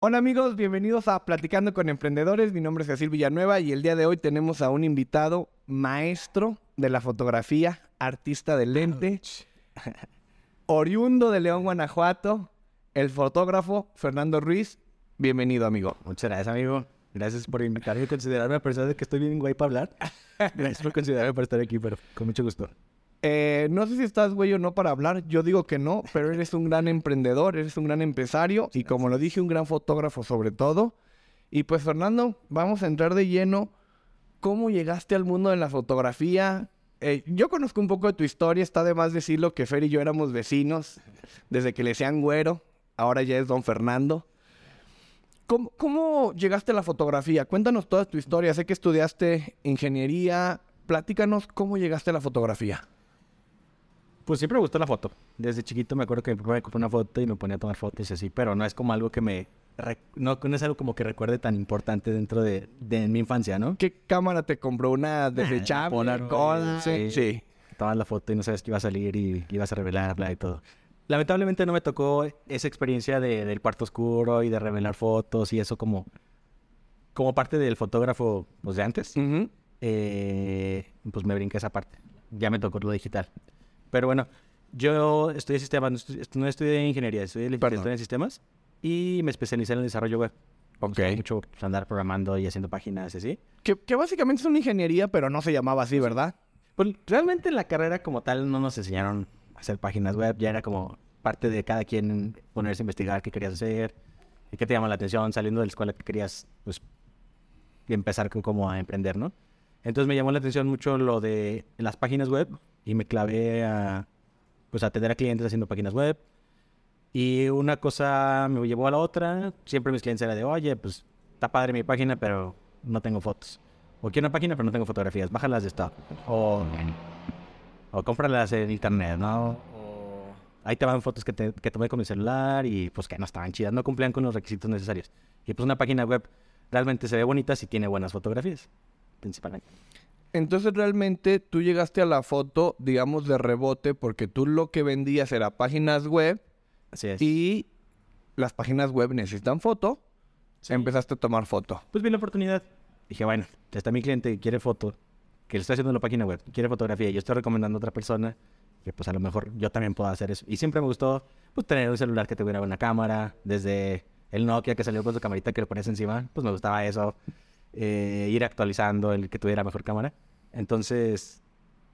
Hola amigos, bienvenidos a Platicando con Emprendedores. Mi nombre es Cecil Villanueva y el día de hoy tenemos a un invitado maestro de la fotografía, artista de lente, oriundo de León, Guanajuato, el fotógrafo Fernando Ruiz. Bienvenido, amigo. Muchas gracias, amigo. Gracias por invitarme y considerarme a pesar de que estoy bien guay para hablar. Gracias por considerarme para estar aquí, pero con mucho gusto. Eh, no sé si estás güey o no para hablar, yo digo que no, pero eres un gran emprendedor, eres un gran empresario y como lo dije, un gran fotógrafo sobre todo. Y pues Fernando, vamos a entrar de lleno. ¿Cómo llegaste al mundo de la fotografía? Eh, yo conozco un poco de tu historia, está de más decirlo que Fer y yo éramos vecinos desde que le decían güero, ahora ya es don Fernando. ¿Cómo, ¿Cómo llegaste a la fotografía? Cuéntanos toda tu historia. Sé que estudiaste ingeniería. Platícanos cómo llegaste a la fotografía. Pues siempre me gustó la foto. Desde chiquito me acuerdo que mi papá me compró una foto y me ponía a tomar fotos y así, pero no es como algo que me... No, no es algo como que recuerde tan importante dentro de, de mi infancia, ¿no? ¿Qué cámara te compró? ¿Una desechable? Polaroid, Kodak? sí. sí. Tomas la foto y no sabes que iba a salir y que ibas a revelarla y todo. Lamentablemente no me tocó esa experiencia de- del cuarto oscuro y de revelar fotos y eso como, como parte del fotógrafo pues, de antes. Ujú. eh, pues me brinqué esa parte. Ya me tocó lo digital. Pero bueno, yo estudié sistemas, no estudié, no estudié ingeniería, estudié licenciatura Perdón. en sistemas y me especialicé en el desarrollo web. Ok. mucho andar programando y haciendo páginas y así. Que, que básicamente es una ingeniería, pero no se llamaba así, ¿verdad? Pues realmente en la carrera como tal no nos enseñaron a hacer páginas web, ya era como parte de cada quien ponerse a investigar qué querías hacer y qué te llama la atención saliendo de la escuela que querías pues empezar co- como a emprender, ¿no? Entonces me llamó la atención mucho lo de las páginas web y me clavé a pues a atender a clientes haciendo páginas web y una cosa me llevó a la otra, siempre mis clientes eran de, "Oye, pues está padre mi página, pero no tengo fotos." O quiero una página, pero no tengo fotografías. Bájalas de stock. O, o cómpralas en internet, ¿no? O ahí te van fotos que, te, que tomé con mi celular y pues que no estaban chidas, no cumplían con los requisitos necesarios. Y pues una página web realmente se ve bonita si tiene buenas fotografías, principalmente. Entonces realmente tú llegaste a la foto, digamos, de rebote, porque tú lo que vendías era páginas web Así es. y las páginas web necesitan foto. Sí. Empezaste a tomar foto. Pues vi la oportunidad. Dije, bueno, está mi cliente que quiere foto, que le estoy haciendo en la página web, quiere fotografía, y yo estoy recomendando a otra persona, que pues a lo mejor yo también puedo hacer eso. Y siempre me gustó, pues tener un celular que tuviera una cámara, desde el Nokia que salió con su camarita que le ponías encima, pues me gustaba eso, eh, ir actualizando el que tuviera mejor cámara. Entonces,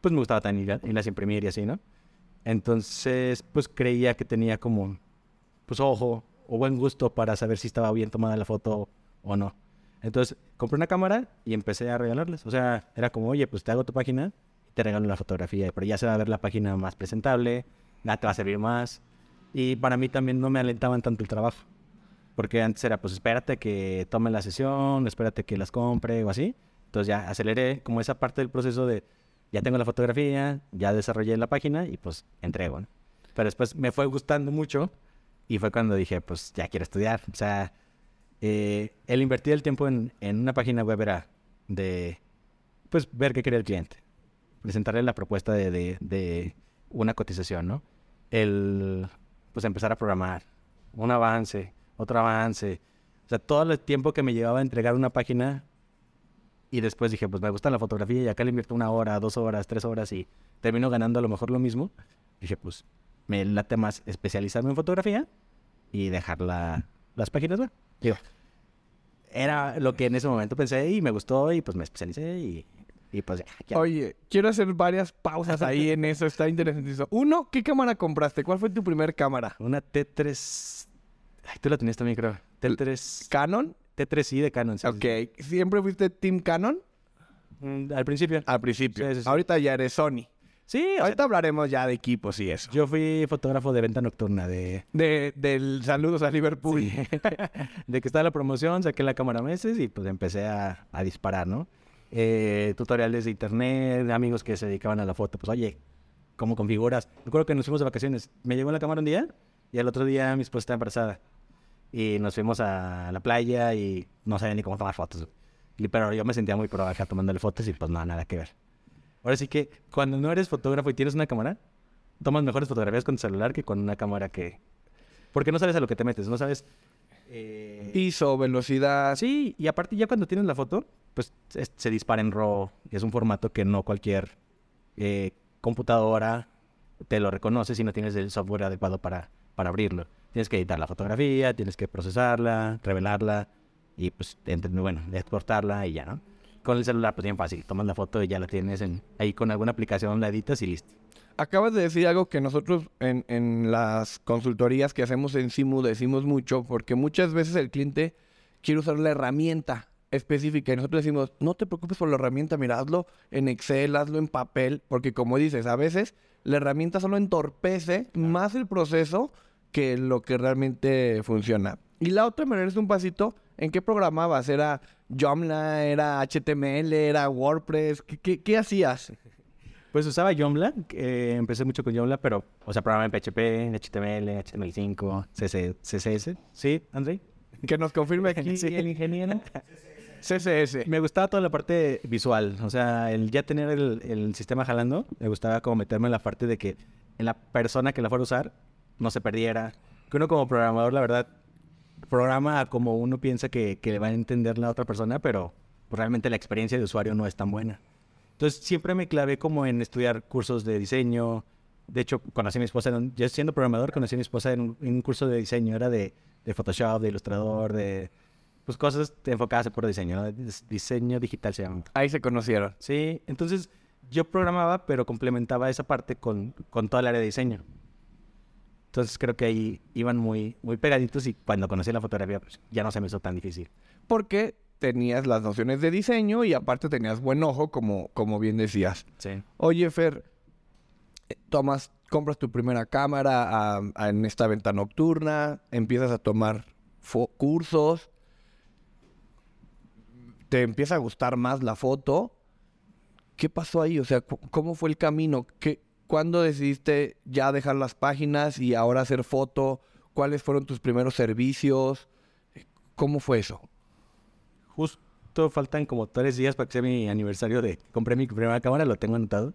pues me gustaba también ir- irlas imprimir y así, ¿no? Entonces, pues creía que tenía como, pues ojo o buen gusto para saber si estaba bien tomada la foto o no. Entonces, compré una cámara y empecé a regalarles. O sea, era como, oye, pues te hago tu página y te regalo la fotografía. Pero ya se va a ver la página más presentable, ya te va a servir más. Y para mí también no me alentaban tanto el trabajo. Porque antes era, pues espérate que tome la sesión, espérate que las compre o así. Entonces ya aceleré como esa parte del proceso de, ya tengo la fotografía, ya desarrollé la página y pues entrego, ¿no? Pero después me fue gustando mucho y fue cuando dije, pues ya quiero estudiar. O sea, eh, el invertir el tiempo en, en una página web era de, pues, ver qué quería el cliente. Presentarle la propuesta de, de, de una cotización, ¿no? El, pues, empezar a programar. Un avance, otro avance. O sea, todo el tiempo que me llevaba a entregar una página y después dije, pues, me gusta la fotografía y acá le invierto una hora, dos horas, tres horas y termino ganando a lo mejor lo mismo. Dije, pues, me late más especializarme en fotografía y dejar la- las páginas web. Digo, era lo que en ese momento pensé y me gustó y pues me especialicé y, y pues ya. ya. Oye, quiero hacer varias pausas ahí en eso, está interesante eso. Uno, ¿qué cámara compraste? ¿Cuál fue tu primer cámara? Una T3... Ay, tú la tenías también, creo. T3... ¿Canon? T3i de Canon. sí, sí, Ok. ¿Siempre fuiste Team Canon? Mm, Al principio. Al principio. Sí. Ahorita ya eres Sony. Sí, sea, Ahorita hablaremos ya de equipos y eso. yo fui fotógrafo de venta nocturna de... De, del saludos a Liverpool. Sí. de que estaba la promoción, saqué la cámara meses y pues empecé a, a disparar, ¿no? Eh, tutoriales de internet, amigos que se dedicaban a la foto. Pues oye, ¿cómo configuras? Recuerdo que nos fuimos de vacaciones. Me llegó la cámara un día y al otro día mi esposa estaba embarazada. Y nos fuimos a la playa y no sabía ni cómo tomar fotos. Pero yo me sentía muy pro acá tomándole fotos y pues no, nada que ver. Ahora sí que cuando no eres fotógrafo y tienes una cámara, tomas mejores fotografías con tu celular que con una cámara que... Porque no sabes a lo que te metes, no sabes Eh, ISO, velocidad. Sí, y aparte ya cuando tienes la foto, pues es- se dispara en RAW. Es un formato que no cualquier eh, computadora te lo reconoce si no tienes el software adecuado para, para abrirlo. Tienes que editar la fotografía, tienes que procesarla, revelarla y pues, bueno, exportarla y ya, ¿no? Con el celular pues bien fácil. Tomas la foto y ya la tienes en, ahí con alguna aplicación, la editas y listo. Acabas de decir algo que nosotros en, en las consultorías que hacemos en Simu decimos mucho, porque muchas veces el cliente quiere usar la herramienta específica y nosotros decimos, no te preocupes por la herramienta, mira, hazlo en Excel, hazlo en papel, porque como dices, a veces la herramienta solo entorpece más el proceso que lo que realmente funciona. Y la otra manera es un pasito, ¿en qué programabas? ¿Era Joomla? ¿Era HTML? ¿Era WordPress? ¿Qué, qué- qué hacías? Pues usaba Joomla, eh, empecé mucho con Joomla, pero, o sea, programaba en PHP, en HTML, HTML5, CC CSS. ¿Sí, André? Que nos confirme aquí Sí. el ingeniero. CSS. Me gustaba toda la parte visual, o sea, el ya tener el, el sistema jalando, me gustaba como meterme en la parte de que en la persona que la fuera a usar no se perdiera. Que uno como programador, la verdad, programa como uno piensa que, que le va a entender la otra persona, pero realmente la experiencia de usuario no es tan buena. Entonces siempre me clavé como en estudiar cursos de diseño. De hecho, conocí a mi esposa, un- yo siendo programador, conocí a mi esposa en un, en un curso de diseño, era de, de Photoshop, de Ilustrador, de pues cosas enfocadas en puro diseño, diseño digital se llama. Ahí se conocieron. Sí, entonces yo programaba, pero complementaba esa parte con, con toda el área de diseño. Entonces creo que ahí iban muy, muy pegaditos y cuando conocí la fotografía, pues ya no se me hizo tan difícil. Porque tenías las nociones de diseño y aparte tenías buen ojo, como, como bien decías. Sí. Oye, Fer, eh, tomas, compras tu primera cámara a- a- en esta venta nocturna, empiezas a tomar cursos, te empieza a gustar más la foto. ¿Qué pasó ahí? O sea, ¿cómo fue el camino? ¿Qué, ¿Cuándo decidiste ya dejar las páginas y ahora hacer foto? ¿Cuáles fueron tus primeros servicios? ¿Cómo fue eso? Justo faltan como tres días para que sea mi aniversario de compré mi primera cámara, lo tengo anotado.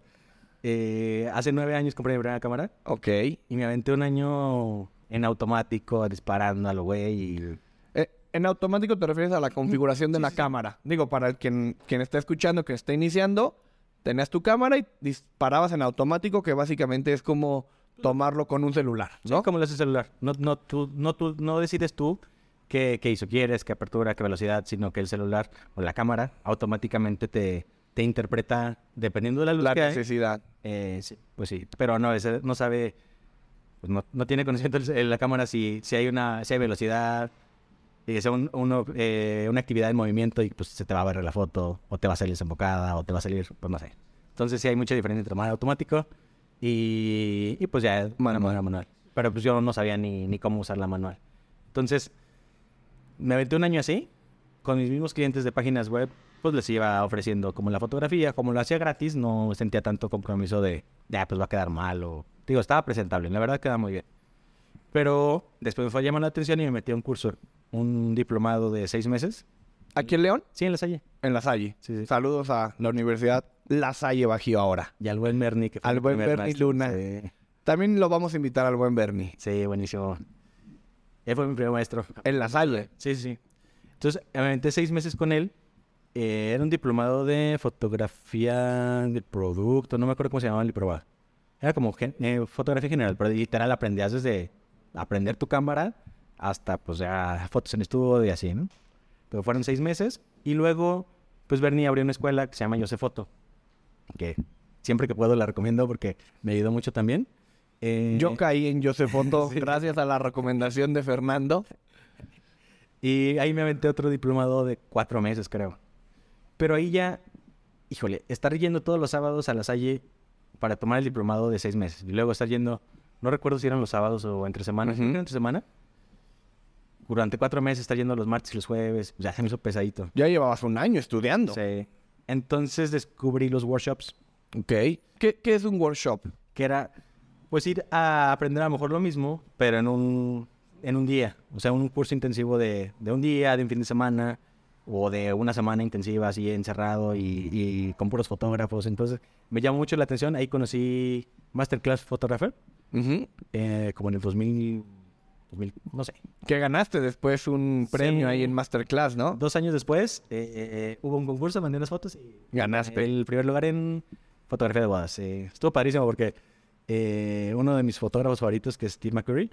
Eh, hace nueve años compré mi primera cámara Ok. y me aventé un año en automático, disparando a lo güey y Eh, en automático te refieres a la configuración de la cámara. Digo, para quien, quien está escuchando, que está iniciando, tenías tu cámara y disparabas en automático, que básicamente es como tomarlo con un celular, ¿no? Como lo hace el celular. No, no, tú, no, tú, no decides tú qué, qué ISO quieres, qué apertura, qué velocidad, sino que el celular o la cámara automáticamente te, te interpreta, dependiendo de la luz La que hay. necesidad. eh, sí, pues sí, pero no, ese no sabe, pues no, no tiene conocimiento el- la cámara si, si hay una, si hay velocidad, y que sea un- uno, eh, una actividad en movimiento y pues se te va a ver la foto, o te va a salir desembocada, o te va a salir, pues no sé. Entonces sí hay mucha diferencia entre manual automático y, y pues ya Manual. manual. manual. Pero pues yo no sabía ni, ni cómo usar la manual. Entonces me aventé un año así, con mis mismos clientes de páginas web, pues les iba ofreciendo como la fotografía, como lo hacía gratis, no sentía tanto compromiso de, ya, pues va a quedar mal o... Digo, estaba presentable, la verdad queda muy bien. Pero después me fue llamando la atención y me metí a un curso, un diplomado de seis meses. ¿Aquí en León? Sí, en la Salle. En La Salle. Sí, sí. Saludos a la Universidad La Salle Bajío ahora. Y al buen Bernie. Que fue Al buen Bernie. Luna. Sí, También lo vamos a invitar al buen Bernie. sí, buenísimo. Él fue mi primer maestro. En La Salle. Sí, sí, sí. Entonces, me aventé seis meses con él. Eh, era un diplomado de fotografía de producto. No me acuerdo cómo se llamaba el diplomado. Era como gen- eh, fotografía general, pero literal aprendías desde aprender tu cámara hasta, pues, ya fotos en estudio y así, ¿no? Pero fueron seis meses. Y luego, pues, Bernie abrió una escuela que se llama José Foto. Que siempre que puedo la recomiendo porque me ayudó mucho también. Eh, Yo caí en Josefoto gracias a la recomendación de Fernando. Y ahí me aventé otro diplomado de cuatro meses, creo. Pero ahí ya, híjole, estar yendo todos los sábados a la Salle para tomar el diplomado de seis meses. Y luego estar yendo, no recuerdo si eran los sábados o entre semanas, Ujú. era entre semana. Durante cuatro meses estar yendo los martes y los jueves, ya se me hizo pesadito. Ya llevabas un año estudiando. Sí. Entonces descubrí los workshops, Ok. ¿Qué, qué es un workshop? que era, pues ir a aprender a lo mejor lo mismo, pero en un, en un día. O sea, un curso intensivo de, de un día, de un fin de semana, o de una semana intensiva así encerrado y, y con puros fotógrafos. Entonces, me llamó mucho la atención. Ahí conocí Masterclass Photographer, Ujú. eh, como en el 2000, no sé. Que ganaste después un premio Sí. ahí en Masterclass, ¿no? Dos años después eh, eh, hubo un concurso, mandé unas fotos y Ganaste. el primer lugar en fotografía de bodas. eh, estuvo padrísimo porque eh, uno de mis fotógrafos favoritos, que es Steve McCurry,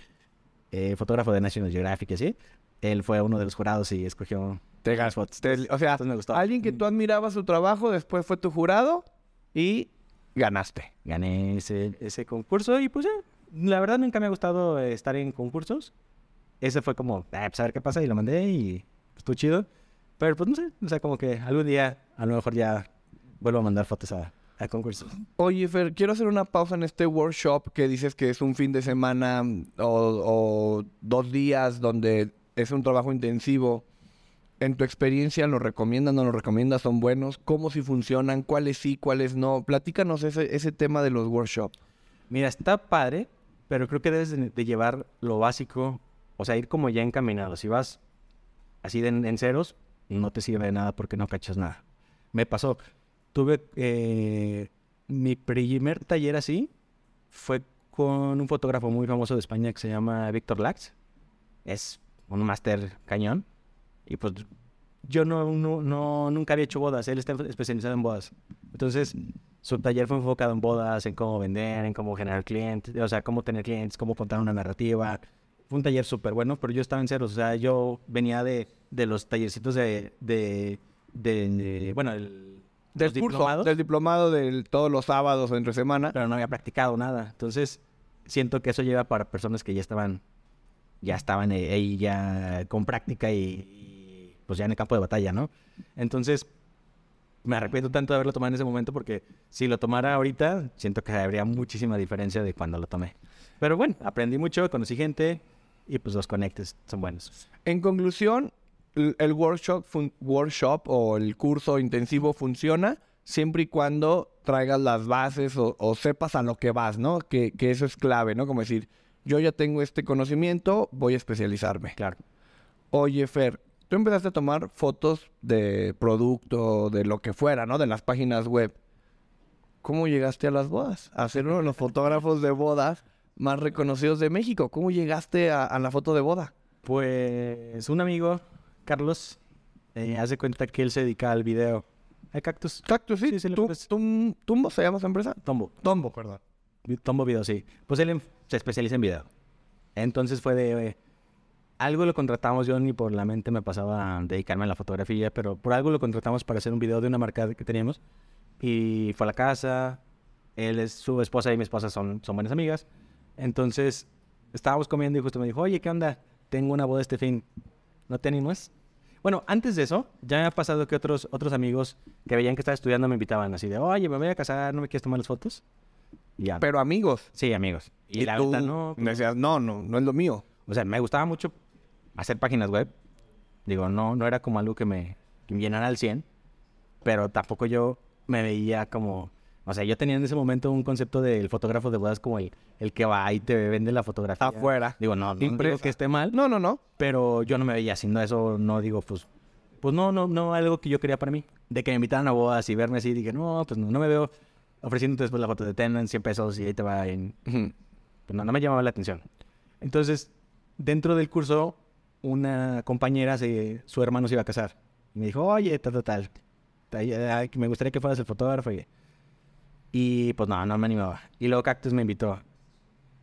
fotógrafo de National Geographic así, él fue uno de los jurados y escogió Te fotos. Te- o sea, me gustó. alguien que tú admirabas su trabajo, después fue tu jurado y ganaste. gané ese, ese concurso y pues eh, la verdad nunca me ha gustado eh, estar en concursos. Ese fue como, ah, pues a ver qué pasa y lo mandé y estuvo chido. Pero pues no sé, o sea, como que algún día a lo mejor ya vuelvo a mandar fotos a, a concursos. Oye, Fer, quiero hacer una pausa en este workshop que dices que es un fin de semana mm, o, o dos días donde es un trabajo intensivo. En tu experiencia, ¿lo recomiendas, no lo recomiendas? ¿Son buenos? ¿Cómo si funcionan? ¿Cuáles sí, cuáles no? Platícanos ese, ese tema de los workshops. Mira, está padre, pero creo que debes de, llevar lo básico, o sea, ir como ya encaminado. Si vas así de, en ceros, no te sirve de nada porque no cachas nada. Me pasó, tuve eh, mi primer taller así, fue con un fotógrafo muy famoso de España que se llama Víctor Lax. Es un máster cañón. Y pues yo no, no, no- nunca había hecho bodas, él está especializado en bodas. Entonces, su taller fue enfocado en bodas, en cómo vender, en cómo generar clientes, o sea, cómo tener clientes, cómo contar una narrativa. Fue un taller súper bueno, pero yo estaba en ceros, o sea, yo venía de, de los tallercitos de, de, de- de- bueno, el, Del los curso, diplomados, del diplomado de todos los sábados o entre semana. pero no había practicado nada. Entonces, siento que eso lleva para personas que ya estaban, ya estaban ahí ya con práctica y, pues ya en el campo de batalla, ¿no? Entonces, me arrepiento tanto de haberlo tomado en ese momento porque si lo tomara ahorita, siento que habría muchísima diferencia de cuando lo tomé. Pero bueno, aprendí mucho, conocí gente y pues los conectes son buenos. En conclusión, el workshop, workshop o el curso intensivo funciona siempre y cuando traigas las bases o, o sepas a lo que vas, ¿no? Que, que eso es clave, ¿no? Como decir, yo ya tengo este conocimiento, voy a especializarme. Claro. Oye, Fer, tú empezaste a tomar fotos de producto, de lo que fuera, ¿no? De las páginas web. ¿Cómo llegaste a las bodas? A ser uno de los fotógrafos de bodas más reconocidos de México. ¿Cómo llegaste a, a la foto de boda? Pues un amigo, Carlos, eh, hace cuenta que él se dedica al video. ¿Hay cactus? Cactus, sí. Sí, sí, le Tum- ¿Tumbo se llama esa empresa? Tombo. Tombo, perdón. Tombo Video, sí. Pues él en- se especializa en video. Entonces fue de... eh, algo lo contratamos, yo ni por la mente me pasaba a dedicarme a la fotografía, pero por algo lo contratamos para hacer un video de una marca que teníamos. Y fue a la casa, él es su esposa y mi esposa son, son buenas amigas. Entonces estábamos comiendo y justo me dijo, oye, ¿qué onda? Tengo una boda este fin, ¿no te animas? Bueno, antes de eso, ya me ha pasado que otros, otros amigos que veían que estaba estudiando me invitaban así de, oye, me voy a casar, ¿no me quieres tomar las fotos? Y ya. Pero amigos. Sí, amigos. Y, la tú verdad, no. me decías, no, no, no es lo mío. O sea, me gustaba mucho hacer páginas web. Digo, no, no era como algo que me, que me llenara al 100. Pero tampoco yo me veía como... O sea, yo tenía en ese momento un concepto del fotógrafo de bodas como el, el que va y te vende la fotografía. Afuera. Digo, no, no digo Impresa. que esté mal. No, no, no. Pero yo no me veía haciendo eso. No digo, pues... Pues no, no, no, algo que yo quería para mí. De que me invitaran a bodas y verme así, dije, no, pues no, no me veo ofreciéndote después la foto de ten en 100 pesos y ahí te va en pues no, no me llamaba la atención. Entonces, dentro del curso, una compañera, se, su hermano se iba a casar. Y me dijo, oye, tal, tal, tal. Me gustaría que fueras el fotógrafo. Y, pues no, no me animaba. Y luego Cactus me invitó.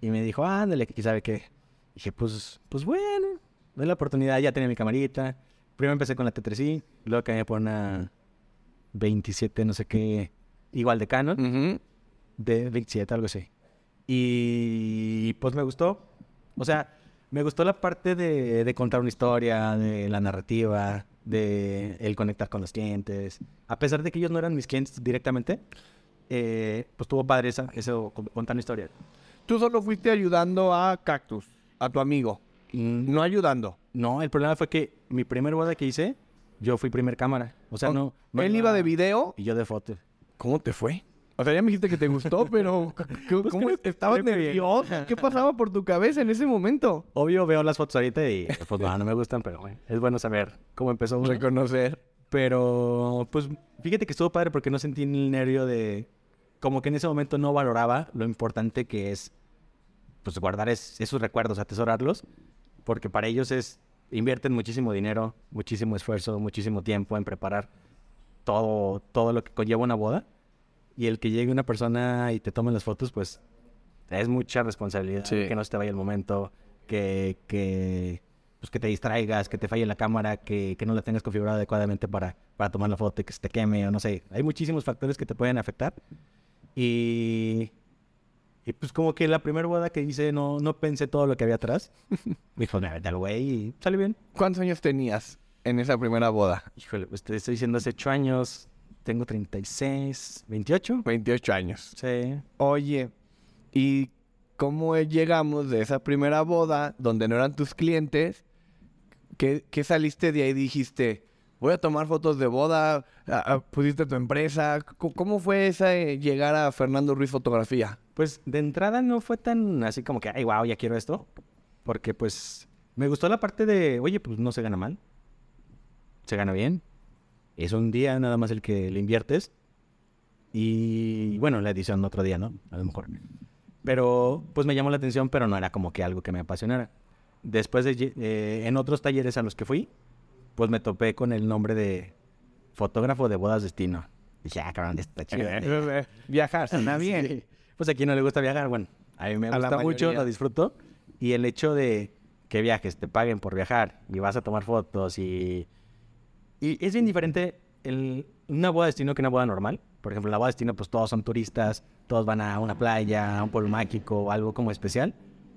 Y me dijo, ándale, que sabe qué. Y dije, pues, pues bueno, doy la oportunidad. Ya tenía mi camarita. Primero empecé con la T3i, luego cambié por una 27, no sé qué, igual de Canon Ujú. de 27, algo así. Y pues me gustó. O sea, me gustó la parte de, de contar una historia, de la narrativa, de el conectar con los clientes. A pesar de que ellos no eran mis clientes directamente, eh, pues tuvo padre esa, eso, con- contar una historia. Tú solo fuiste ayudando a Cactus, a tu amigo. Mm, No ayudando. No, el problema fue que mi primer boda que hice, yo fui primer cámara. O sea, O- no. no Él iba de video. Y yo de foto. ¿Cómo te fue? O sea, ya me dijiste que te gustó, pero Pues ¿cómo creo- estabas nervioso? ¿Qué pasaba por tu cabeza en ese momento? Obvio veo las fotos ahorita y pues no, no me gustan, pero bueno, es bueno saber cómo empezó uno. Reconocer. Pero, pues, fíjate que estuvo padre porque no sentí el nervio de... Como que en ese momento no valoraba lo importante que es, pues, guardar es- esos recuerdos, atesorarlos. porque para ellos es, invierten muchísimo dinero, muchísimo esfuerzo, muchísimo tiempo en preparar todo, todo lo que conlleva una boda. Y el que llegue una persona y te tome las fotos, pues es mucha responsabilidad. Sí. Que no se te vaya el momento, que, que, pues, que te distraigas, que te falle la cámara, que, que no la tengas configurada adecuadamente para, para tomar la foto y que se te queme o no sé. Hay muchísimos factores que te pueden afectar. Y, y pues como que la primera boda que hice no, no pensé todo lo que había atrás. Me dijo, me al güey y salió bien. ¿Cuántos años tenías en esa primera boda? Híjole, pues te estoy diciendo hace 8 años, tengo 36, 28. 28 años. Sí. Oye, ¿y cómo llegamos de esa primera boda donde no eran tus clientes? ¿Qué, qué saliste de ahí dijiste? Voy a tomar fotos de boda, pusiste tu empresa. ¿Cómo fue esa llegar a Fernando Ruiz Fotografía? Pues de entrada no fue tan así como que, ay, wow, ya quiero esto. Porque pues me gustó la parte de, oye, pues no se gana mal. Se gana bien. Es un día nada más el que le inviertes. Y bueno, la edición otro día, ¿no? A lo mejor. Pero pues me llamó la atención, pero no era como que algo que me apasionara. Después de, eh, en otros talleres a los que fui, pues me topé con el nombre de fotógrafo de bodas destino. Dije, ah, cabrón, está chido. Viajar, suena bien. Sí. Pues a quien no le gusta viajar, bueno, a mí me A gusta mucho, lo disfruto. Y el hecho de que viajes, te paguen por viajar y vas a tomar fotos y... Y es bien diferente el, una boda destino que una boda normal. Por ejemplo, en la boda destino, pues todos son turistas, todos van a una playa, a un pueblo mágico algo como especial.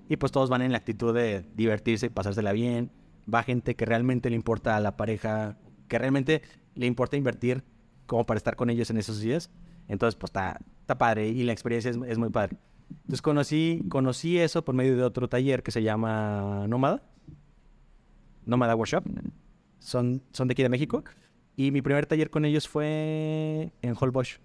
Y pues todos van en la actitud de divertirse y pasársela bien. Va gente que realmente le importa a la pareja, que realmente le importa invertir como para estar con ellos en esos días. Entonces, pues está, está padre y la experiencia es, es muy padre. Entonces conocí, conocí eso por medio de otro taller que se llama Nómada. Nómada Workshop. Son, son de aquí de México. Y mi primer taller con ellos fue en Holbox.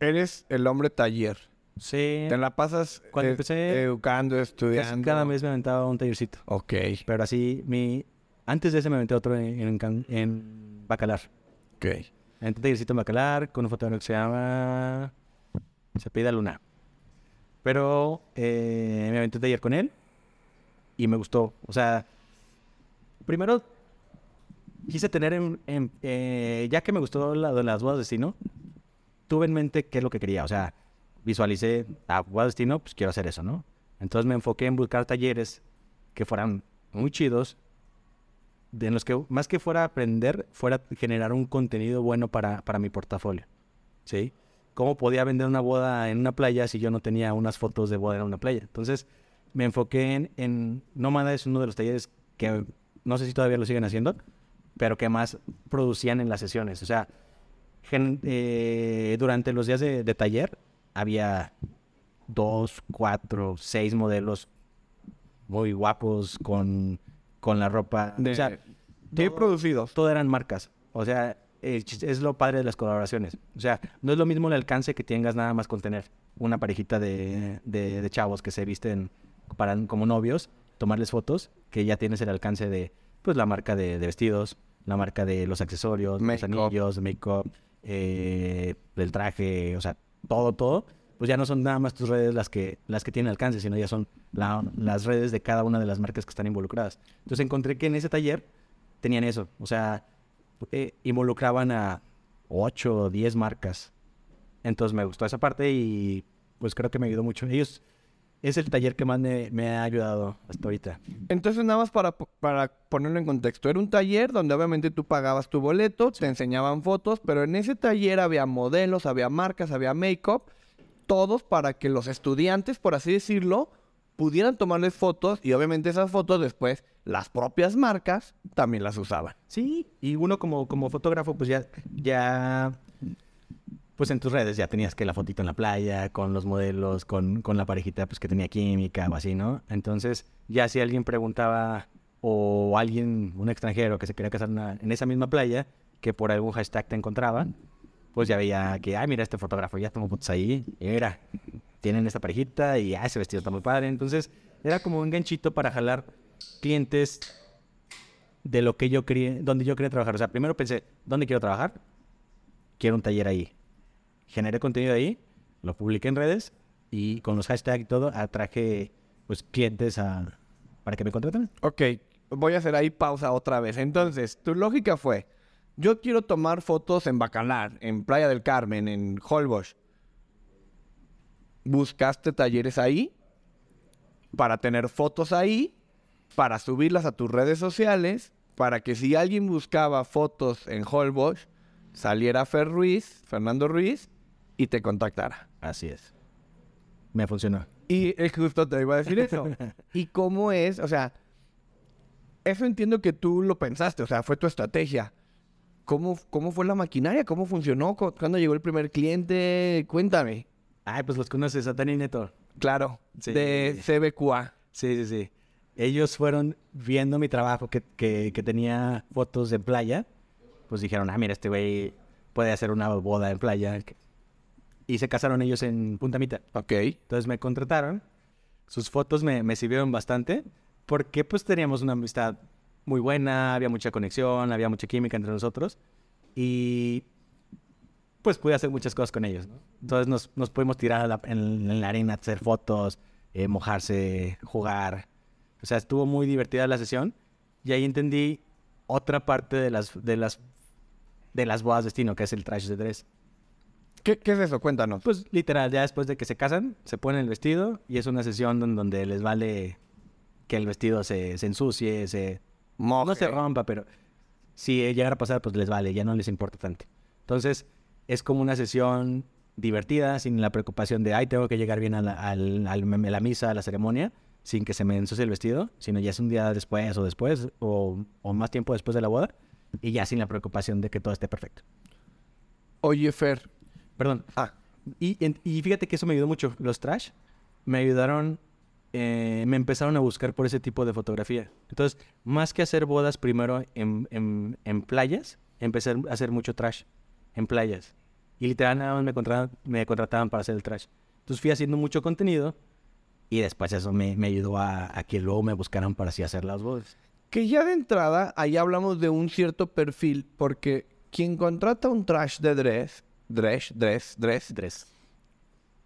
Eres el hombre taller. Sí. Te la pasas Cuando eh, empecé, educando, estudiando. cada mes me aventaba un tallercito. Ok. Pero así, mi... antes de ese me aventé otro en, en Bacalar. Ok. En un tallercito en Bacalar con un fotógrafo que se llama... Se pide Luna. Pero eh, me aventé un taller con él y me gustó. O sea, primero quise tener en... en- eh, ya que me gustó la de las bodas de destino, tuve en mente qué es lo que quería. O sea, visualicé a bodas de destino, pues quiero hacer eso, ¿no? Entonces me enfoqué en buscar talleres que fueran muy chidos, de en los que más que fuera aprender, fuera generar un contenido bueno para, para mi portafolio. ¿Sí? ¿Cómo podía vender una boda en una playa si yo no tenía unas fotos de boda en una playa? Entonces me enfoqué en, en Nómada, es uno de los talleres que no sé si todavía lo siguen haciendo, pero que más producían en las sesiones. O sea, gen- eh, durante los días de, de taller había dos, cuatro, seis modelos muy guapos con, con la ropa. De, o sea, bien todo- producidos. todo eran marcas. O sea, es lo padre de las colaboraciones. O sea, no es lo mismo el alcance que tengas nada más con tener una parejita de, de- de chavos que se visten para, como novios, tomarles fotos, que ya tienes el alcance de pues la marca de, de vestidos, la marca de los accesorios, los anillos, make-up, eh, del traje, o sea, todo, todo. Pues ya no son nada más tus redes las que, las que tienen alcance, sino ya son la- las redes de cada una de las marcas que están involucradas. Entonces encontré que en ese taller tenían eso. O sea, eh, involucraban a 8 o 10 marcas. Entonces me gustó esa parte y pues creo que me ayudó mucho. Ellos es el taller que más me, me ha ayudado hasta ahorita. Entonces, nada más para, para ponerlo en contexto, era un taller donde obviamente tú pagabas tu boleto, te enseñaban fotos, pero en ese taller había modelos, había marcas, había make-up, todos para que los estudiantes, por así decirlo, pudieran tomarles fotos y obviamente esas fotos después las propias marcas también las usaban. Sí, y uno como, como fotógrafo pues ya, ya, pues en tus redes ya tenías que la fotito en la playa, con los modelos, con, con la parejita pues que tenía química o así, ¿no? Entonces ya si alguien preguntaba o alguien, un extranjero que se quería casar una- en esa misma playa, que por algún hashtag te encontraba, pues ya veía que, ay, mira este fotógrafo, ya tomo fotos ahí, y mira, tienen esta parejita y ah, ese vestido está muy padre. Entonces era como un ganchito para jalar clientes de lo que yo quería, donde yo quería trabajar. O sea, primero pensé, ¿dónde quiero trabajar? Quiero un taller ahí. Generé contenido ahí, lo publiqué en redes y con los hashtags y todo atraje pues clientes a, para que me contraten. Ok, voy a hacer ahí pausa otra vez. Entonces, tu lógica fue, yo quiero tomar fotos en Bacalar, en Playa del Carmen, en Holbox. Buscaste talleres ahí para tener fotos ahí, para subirlas a tus redes sociales, para que si alguien buscaba fotos en Holbox, saliera Fer Ruiz, Fernando Ruiz, y te contactara. Así es. Me funcionó. Y es justo te iba a decir eso. ¿Y cómo es? O sea, eso entiendo que tú lo pensaste, o sea, fue tu estrategia. ¿Cómo, cómo fue la maquinaria? ¿Cómo funcionó? ¿Cu- ¿Cuándo llegó el primer cliente? Cuéntame. Ay, pues los conoces, Satán y Neto. Claro, Sí. de CBQA. Sí, sí, sí. Ellos fueron viendo mi trabajo que, que, que tenía fotos de playa. Pues dijeron, ah, mira, este güey puede hacer una boda en playa. Y se casaron ellos en Punta Mita. Ok. Entonces me contrataron. Sus fotos me, me sirvieron bastante porque pues teníamos una amistad muy buena, había mucha conexión, había mucha química entre nosotros y pues pude hacer muchas cosas con ellos. ¿no? Entonces nos, nos pudimos tirar a la- en, en la arena, hacer fotos, eh, mojarse, jugar. O sea, estuvo muy divertida la sesión y ahí entendí otra parte de las, de las, de las bodas destino, que es el trash de dress. ¿Qué, qué es eso? Cuéntanos. Pues literal, ya después de que se casan, se ponen el vestido y es una sesión don- donde les vale que el vestido se, se ensucie, se... No Moje. se rompa, pero si llegara a pasar, pues les vale, ya no les importa tanto. Entonces, es como una sesión divertida, sin la preocupación de, ay, tengo que llegar bien a la, al- al- a la misa, a la ceremonia, sin que se me ensucie el vestido, sino ya es un día después o después, o, o más tiempo después de la boda, y ya sin la preocupación de que todo esté perfecto. Oye, Fer. Perdón, Ah, Y, fíjate que eso me ayudó mucho. Los trash me ayudaron, eh, me empezaron a buscar por ese tipo de fotografía. Entonces, más que hacer bodas primero en, en- en playas, empecé a hacer mucho trash en playas. Y literal nada más me contrataban, me contrataban para hacer el trash. Entonces fui haciendo mucho contenido y después eso me, me ayudó a, a que luego me buscaran para así hacer las bodas. que ya de entrada, ahí hablamos de un cierto perfil, porque quien contrata un trash de dress, dress, dress, dress, Tres.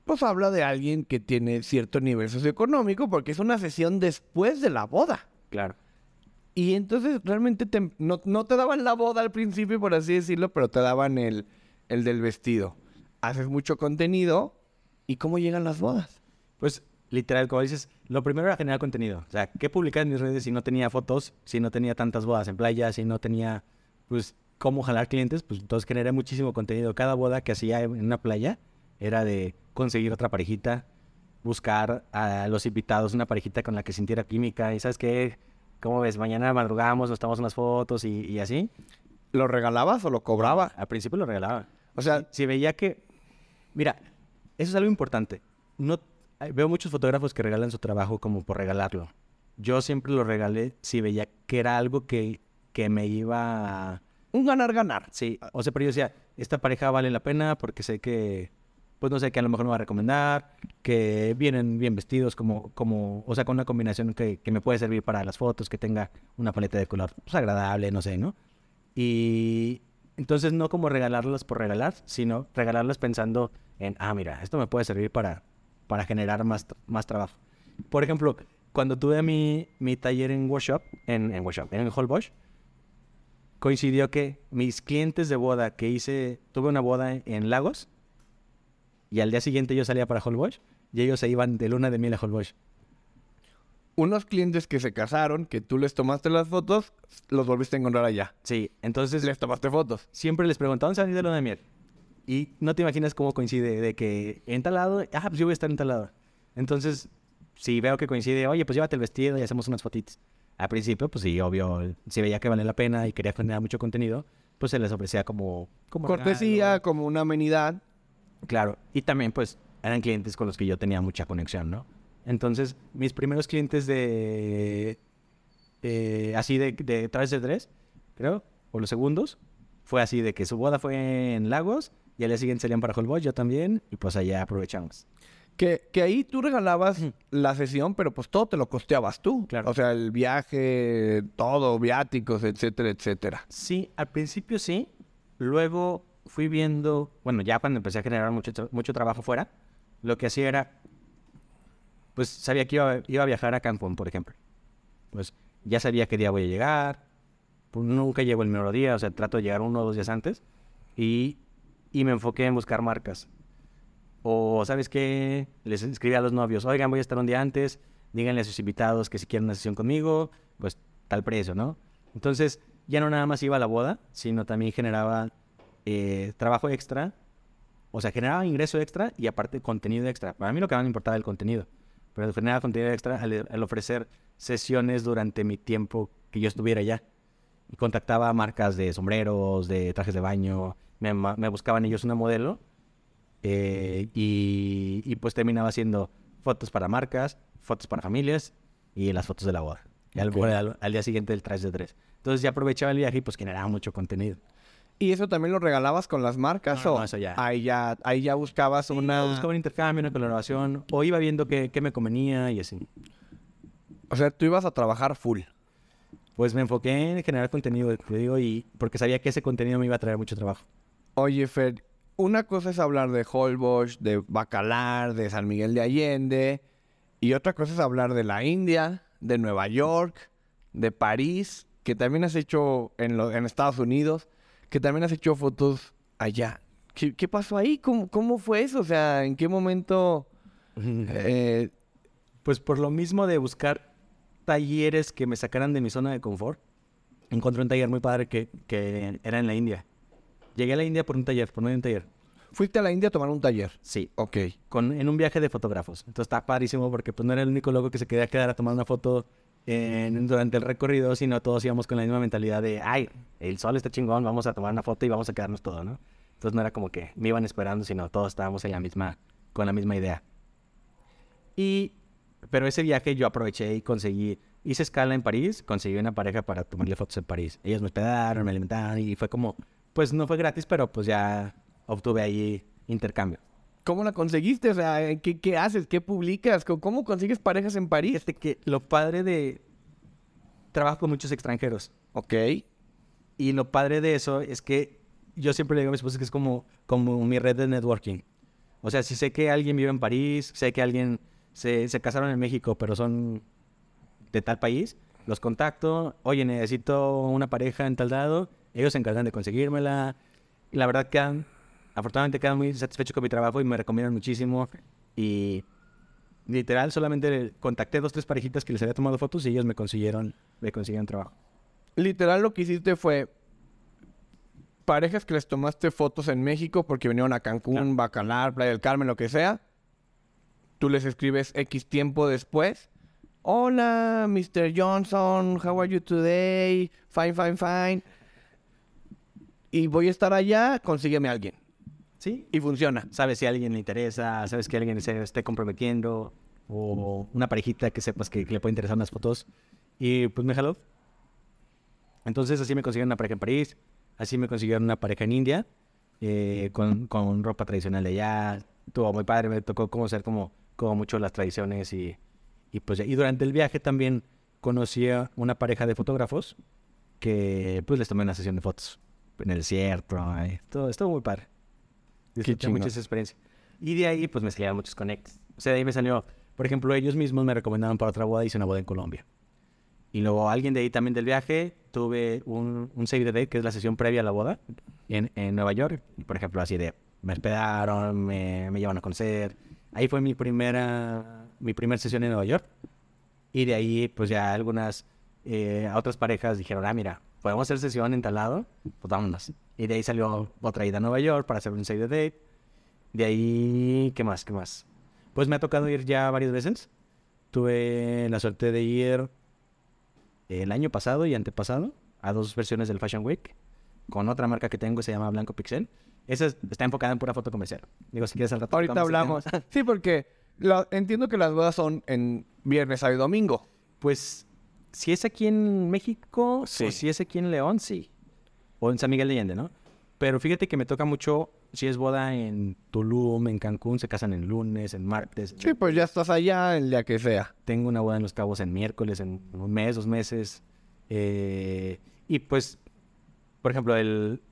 pues habla de alguien que tiene cierto nivel socioeconómico, porque es una sesión después de la boda. Claro. Y entonces realmente te- no, no te daban la boda al principio, por así decirlo, pero te daban el, el del vestido. Haces mucho contenido y cómo llegan las bodas. Pues literal, como dices, lo primero era generar contenido. O sea, ¿qué publicar en mis redes si no tenía fotos, si no tenía tantas bodas en playa, si no tenía, pues, cómo jalar clientes? Pues entonces generé muchísimo contenido. Cada boda que hacía en una playa era de conseguir otra parejita, buscar a los invitados una parejita con la que sintiera química. Y ¿sabes qué? ¿Cómo ves? Mañana madrugamos, nos tomamos unas fotos y, y así. ¿Lo regalabas o lo cobraba? Al principio lo regalaba. O sea, Si veía que... Mira, eso es algo importante. No, hay- veo muchos fotógrafos que regalan su trabajo como por regalarlo. Yo siempre lo regalé si veía que era algo que, que me iba a... un ganar-ganar. Sí, o sea, pero yo decía, esta pareja vale la pena porque sé que, pues no sé, que a lo mejor me va a recomendar, que vienen bien vestidos, como, como o sea, con una combinación que, que me puede servir para las fotos, que tenga una paleta de color pues, agradable, no sé, ¿no? Y entonces no como regalarlas por regalar, sino regalarlas pensando en, ah, mira, esto me puede servir para, para generar más, más trabajo. Por ejemplo, cuando tuve mi, mi taller en workshop, en, en workshop, en Holbox, coincidió que mis clientes de boda que hice, tuve una boda en, Lagos y al día siguiente yo salía para Holbox y ellos se iban de luna de miel a Holbox. Unos clientes que se casaron, que tú les tomaste las fotos, los volviste a encontrar allá. Sí, entonces Les tomaste fotos. siempre les preguntaban, ¿dónde se van de luna de miel? Y no te imaginas cómo coincide de que en tal lado, ah, pues yo voy a estar en tal lado. Entonces, si veo que coincide, oye, pues llévate el vestido y hacemos unas fotitos. Al principio, pues sí, obvio, si veía que valía la pena y quería generar mucho contenido, pues se les ofrecía como... como Cortesía, regalo. como una amenidad. Claro, y también pues eran clientes con los que yo tenía mucha conexión, ¿no? Entonces, mis primeros clientes de... así de, de través de tres, creo, o los segundos, fue así de que su boda fue en Lagos y al día siguiente salían para Holbox, yo también, y pues allá aprovechamos. Que, que ahí tú regalabas la sesión, pero pues todo te lo costeabas tú. Claro. O sea, el viaje, todo, viáticos, etcétera, etcétera. Sí, al principio sí, luego fui viendo, bueno, ya cuando empecé a generar mucho, mucho trabajo fuera, lo que hacía era, pues sabía que iba, iba a viajar a Cancún, por ejemplo. pues ya sabía qué día voy a llegar. Pues, nunca llego el mejor día, o sea, trato de llegar uno o dos días antes. Y, y me enfoqué en buscar marcas. O, ¿sabes qué? Les escribí a los novios, oigan, voy a estar un día antes, díganle a sus invitados que si quieren una sesión conmigo, pues tal precio, ¿no? Entonces, ya no nada más iba a la boda, sino también generaba eh, trabajo extra, o sea, generaba ingreso extra y aparte contenido extra. Para mí lo que más me importaba era el contenido, pero generaba contenido extra al, ofrecer sesiones durante mi tiempo que yo estuviera allá. Y contactaba marcas de sombreros, de trajes de baño, me, me buscaban ellos una modelo eh, y, y, pues terminaba haciendo fotos para marcas, fotos para familias y las fotos de la boda. Y al, al, día siguiente del 3 de 3. Entonces ya aprovechaba el viaje y pues generaba mucho contenido. ¿Y eso también lo regalabas con las marcas? o eso ya. Ahí ya, ahí ya buscabas una... Buscaba un intercambio, una colaboración, o iba viendo qué, qué me convenía y así. O sea, tú ibas a trabajar full. Pues me enfoqué en generar contenido, te digo, y porque sabía que ese contenido me iba a traer mucho trabajo. Oye, Fer, una cosa es hablar de Holbox, de Bacalar, de San Miguel de Allende, y otra cosa es hablar de la India, de Nueva York, de París, que también has hecho en, en Estados Unidos, que también has hecho fotos allá. ¿Qué, pasó ahí? ¿Cómo, ¿Cómo, fue eso? O sea, ¿en qué momento? Eh, pues por lo mismo de buscar talleres que me sacaran de mi zona de confort, encontré un taller muy padre que, que era en la India. Llegué a la India por un taller, por un taller. ¿Fuiste a la India a tomar un taller? Sí. Ok. Con, en un viaje de fotógrafos. Entonces está padrísimo porque pues no era el único loco que se quería quedar a tomar una foto durante el recorrido, sino todos íbamos con la misma mentalidad de, ay, el sol está chingón, vamos a tomar una foto y vamos a quedarnos todos, ¿no? Entonces no era como que me iban esperando, sino todos estábamos en la misma, con la misma idea. Y, pero ese viaje yo aproveché y conseguí, hice escala en París, conseguí una pareja para tomarle fotos en París. Ellos me hospedaron, me alimentaron y fue como, pues no fue gratis, pero pues ya obtuve ahí intercambio. ¿Cómo la conseguiste? O sea, ¿qué, qué haces? ¿Qué publicas? ¿Cómo consigues parejas en París? Este que lo padre de... Trabajo con muchos extranjeros. Ok. Y lo padre de eso es que yo siempre le digo a mi esposa que es como, como mi red de networking. O sea, si sé que alguien vive en París, sé que alguien se, se casaron en México, pero son de tal país, los contacto. Oye, necesito una pareja en tal lado ellos se encargan de conseguírmela. Y la verdad quedan, afortunadamente quedan muy satisfechos con mi trabajo y me recomiendan muchísimo. Y literal solamente contacté dos, tres parejitas que les había tomado fotos y ellos me consiguieron, me consiguieron trabajo. Literal lo que hiciste fue parejas que les tomaste fotos en México porque vinieron a Cancún, Bacalar, Playa del Carmen, lo que sea. Tú les escribes X tiempo después. Hola, Mr. Johnson, how are you today? Fine, fine, fine y voy a estar allá, consígueme a alguien. Sí. Y funciona. Sabes si a alguien le interesa, sabes que alguien se esté comprometiendo, o una parejita que sepas que, le puede interesar unas fotos. Y pues me jaló. Entonces así me consiguieron una pareja en París, así me consiguieron una pareja en India, eh, con, con, ropa tradicional de allá. Estuvo muy padre, me tocó conocer como, como mucho las tradiciones y, y pues y durante el viaje también conocí a una pareja de fotógrafos que pues les tomé una sesión de fotos en el desierto. todo, estuvo muy padre. Disfruté mucho esa experiencia. Y de ahí, pues me salían muchos connects. O sea, de ahí me salió, por ejemplo, ellos mismos me recomendaron para otra boda, hice una boda en Colombia. Y luego alguien de ahí también del viaje, tuve un, un save the date, que es la sesión previa a la boda, en, en Nueva York. Por ejemplo, así de, me hospedaron, me, me llevan a conocer. Ahí fue mi primera, mi primera sesión en Nueva York. Y de ahí, pues ya algunas, eh, otras parejas dijeron, ah, mira, podemos hacer sesión en tal lado, pues vámonos. Y de ahí salió otra ida a Nueva York para hacer un save the date. De ahí, ¿qué más? ¿Qué más? Pues me ha tocado ir ya varias veces. Tuve la suerte de ir el año pasado y antepasado a dos versiones del Fashion Week con otra marca que tengo que se llama Blanco Pixel. Esa está enfocada en pura foto comercial. Digo, si quieres al rato. Ahorita hablamos. sí, porque entiendo que las bodas son en viernes, sábado y domingo. Pues si es aquí en México sí. o si es aquí en León, sí. O en San Miguel de Allende, ¿no? Pero fíjate que me toca mucho si es boda en Tulum, en Cancún, se casan en lunes, en martes. Sí, pues ya estás allá el día que sea. Tengo una boda en Los Cabos en miércoles, en un mes, dos meses. Eh, y pues, por ejemplo, el...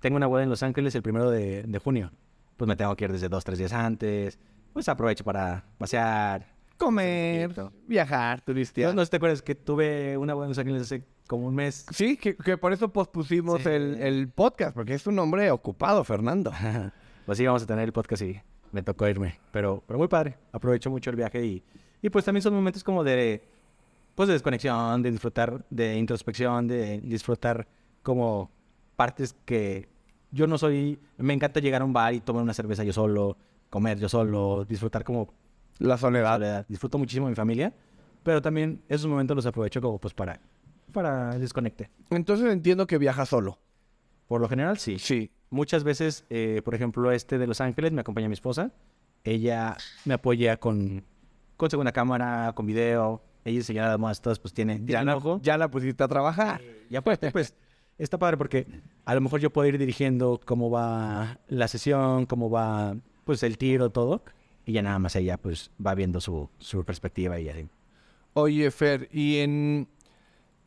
tengo una boda en Los Ángeles el primero de, de junio. Pues me tengo que ir desde dos, tres días antes. Pues aprovecho para pasear, Comer, viajar, turistear. No, no sé si te acuerdas que tuve una Los Ángeles hace como un mes. Sí, que, que por eso pospusimos Sí. el, el podcast, porque es un hombre ocupado, Fernando. pues sí, vamos a tener el podcast y me tocó irme. Pero, pero muy padre. Aprovecho mucho el viaje y, y pues también son momentos como de, pues de desconexión, de disfrutar, de introspección, de disfrutar como partes que yo no soy, me encanta llegar a un bar y tomar una cerveza yo solo, comer yo solo, disfrutar como La soledad. soledad. Disfruto muchísimo de mi familia, pero también esos momentos los aprovecho como pues para, para desconecte. Entonces entiendo que viaja solo. Por lo general, sí. Sí. Muchas veces, eh, por ejemplo, este de Los Ángeles me acompaña mi esposa. Ella me apoya con, con segunda cámara, con video. Ella de modas, todas pues tiene, Ya la, ojo. ya la pusiste a trabajar. Y aparte, pues, está padre porque a lo mejor yo puedo ir dirigiendo cómo va la sesión, cómo va, pues, el tiro, todo. Y ya nada más ella, pues, va viendo su, su perspectiva y así. Oye, Fer, y en...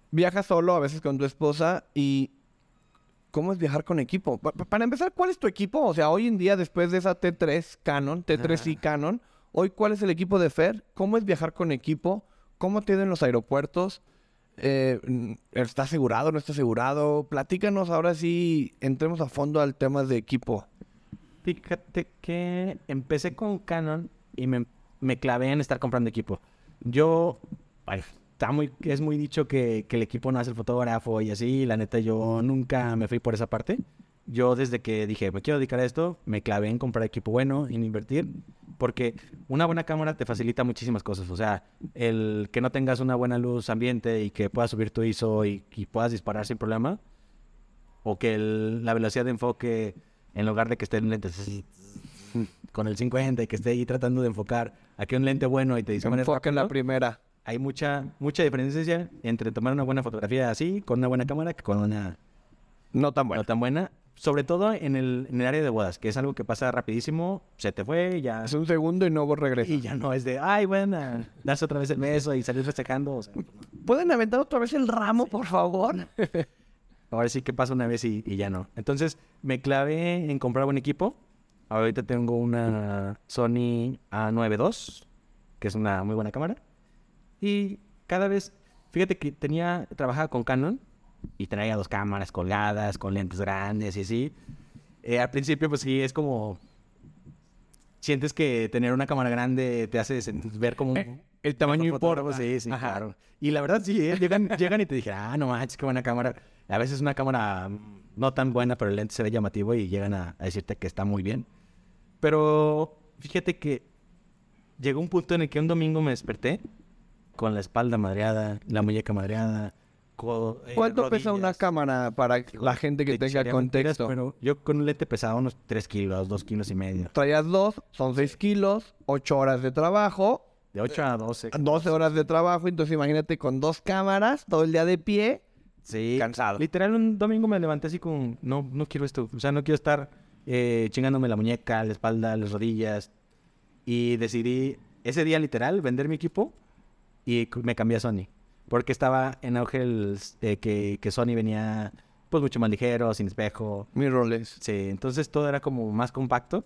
Viajas solo, a veces con tu esposa, y... ¿Cómo es viajar con equipo? Pa- pa- para empezar, ¿cuál es tu equipo? O sea, hoy en día, después de esa T3 Canon, T3i Canon, hoy, ¿cuál es el equipo de Fer? ¿Cómo es viajar con equipo? ¿Cómo te en los aeropuertos? Eh, ¿Está asegurado, no está asegurado? Platícanos ahora sí, entremos a fondo al tema de equipo. Fíjate que empecé con Canon y me, me clavé en estar comprando equipo. Yo, ay, está muy, es muy dicho que, que el equipo no hace el fotógrafo y así. La neta, yo nunca me fui por esa parte. Yo desde que dije, me quiero dedicar a esto, me clavé en comprar equipo bueno, en invertir, porque una buena cámara te facilita muchísimas cosas. O sea, el que no tengas una buena luz ambiente y que puedas subir tu ISO y, y puedas disparar sin problema, o que el- la velocidad de enfoque, en lugar de que esté en lentes así, con el 50 y que esté ahí tratando de enfocar, aquí un lente bueno y te dispara Enfoca en la primera. hay mucha, mucha diferencia entre tomar una buena fotografía así, con una buena cámara, que con una No tan bueno. no tan buena. Sobre todo en el, en el área de bodas, que es algo que pasa rapidísimo, se te fue, ya... Es un segundo y no regresa. Y ya no es de, ay, buena, darse otra vez el beso y salir festejando. o sea, ¿Pueden aventar otra vez el ramo, por favor? Ahora sí que pasa una vez y, y ya no. Entonces me clavé en comprar buen equipo. Ahorita tengo una Sony A9 II, que es una muy buena cámara. Y cada vez, fíjate que tenía, trabajaba con Canon y traía dos cámaras colgadas, con lentes grandes y así. Eh, al principio, pues sí, es como... Sientes que tener una cámara grande te hace ver como... Eh, el tamaño importa. Sí, sí, Ajá. claro. Y la verdad, sí, ¿eh? llegan, llegan y te dije, ah, no manches, qué buena cámara. A veces una cámara mm, no tan buena, pero el lente se ve llamativo y llegan a, a decirte que está muy bien. Pero fíjate que llegó un punto en el que un domingo me desperté con la espalda madreada, la muñeca madreada. co- eh, ¿Cuánto pesa una rodillas. cámara para la gente que Te tenga contexto? pero yo con un lente pesaba unos 3 kilos, 2 kilos y medio. Traías dos, son 6 kilos, 8 horas de trabajo, De 8 a 12. 12 horas de trabajo, entonces imagínate con dos cámaras, todo el día de pie. Sí. Cansado. Literal, un domingo me levanté así con, no, no quiero esto. O sea, no quiero estar eh, chingándome la muñeca, la espalda, las rodillas. Y decidí, ese día literal, vender mi equipo y me cambié a Sony. Porque estaba en auge el, eh, que, que Sony venía pues mucho más ligero, sin espejo. Mirrorless. Sí, entonces todo era como más compacto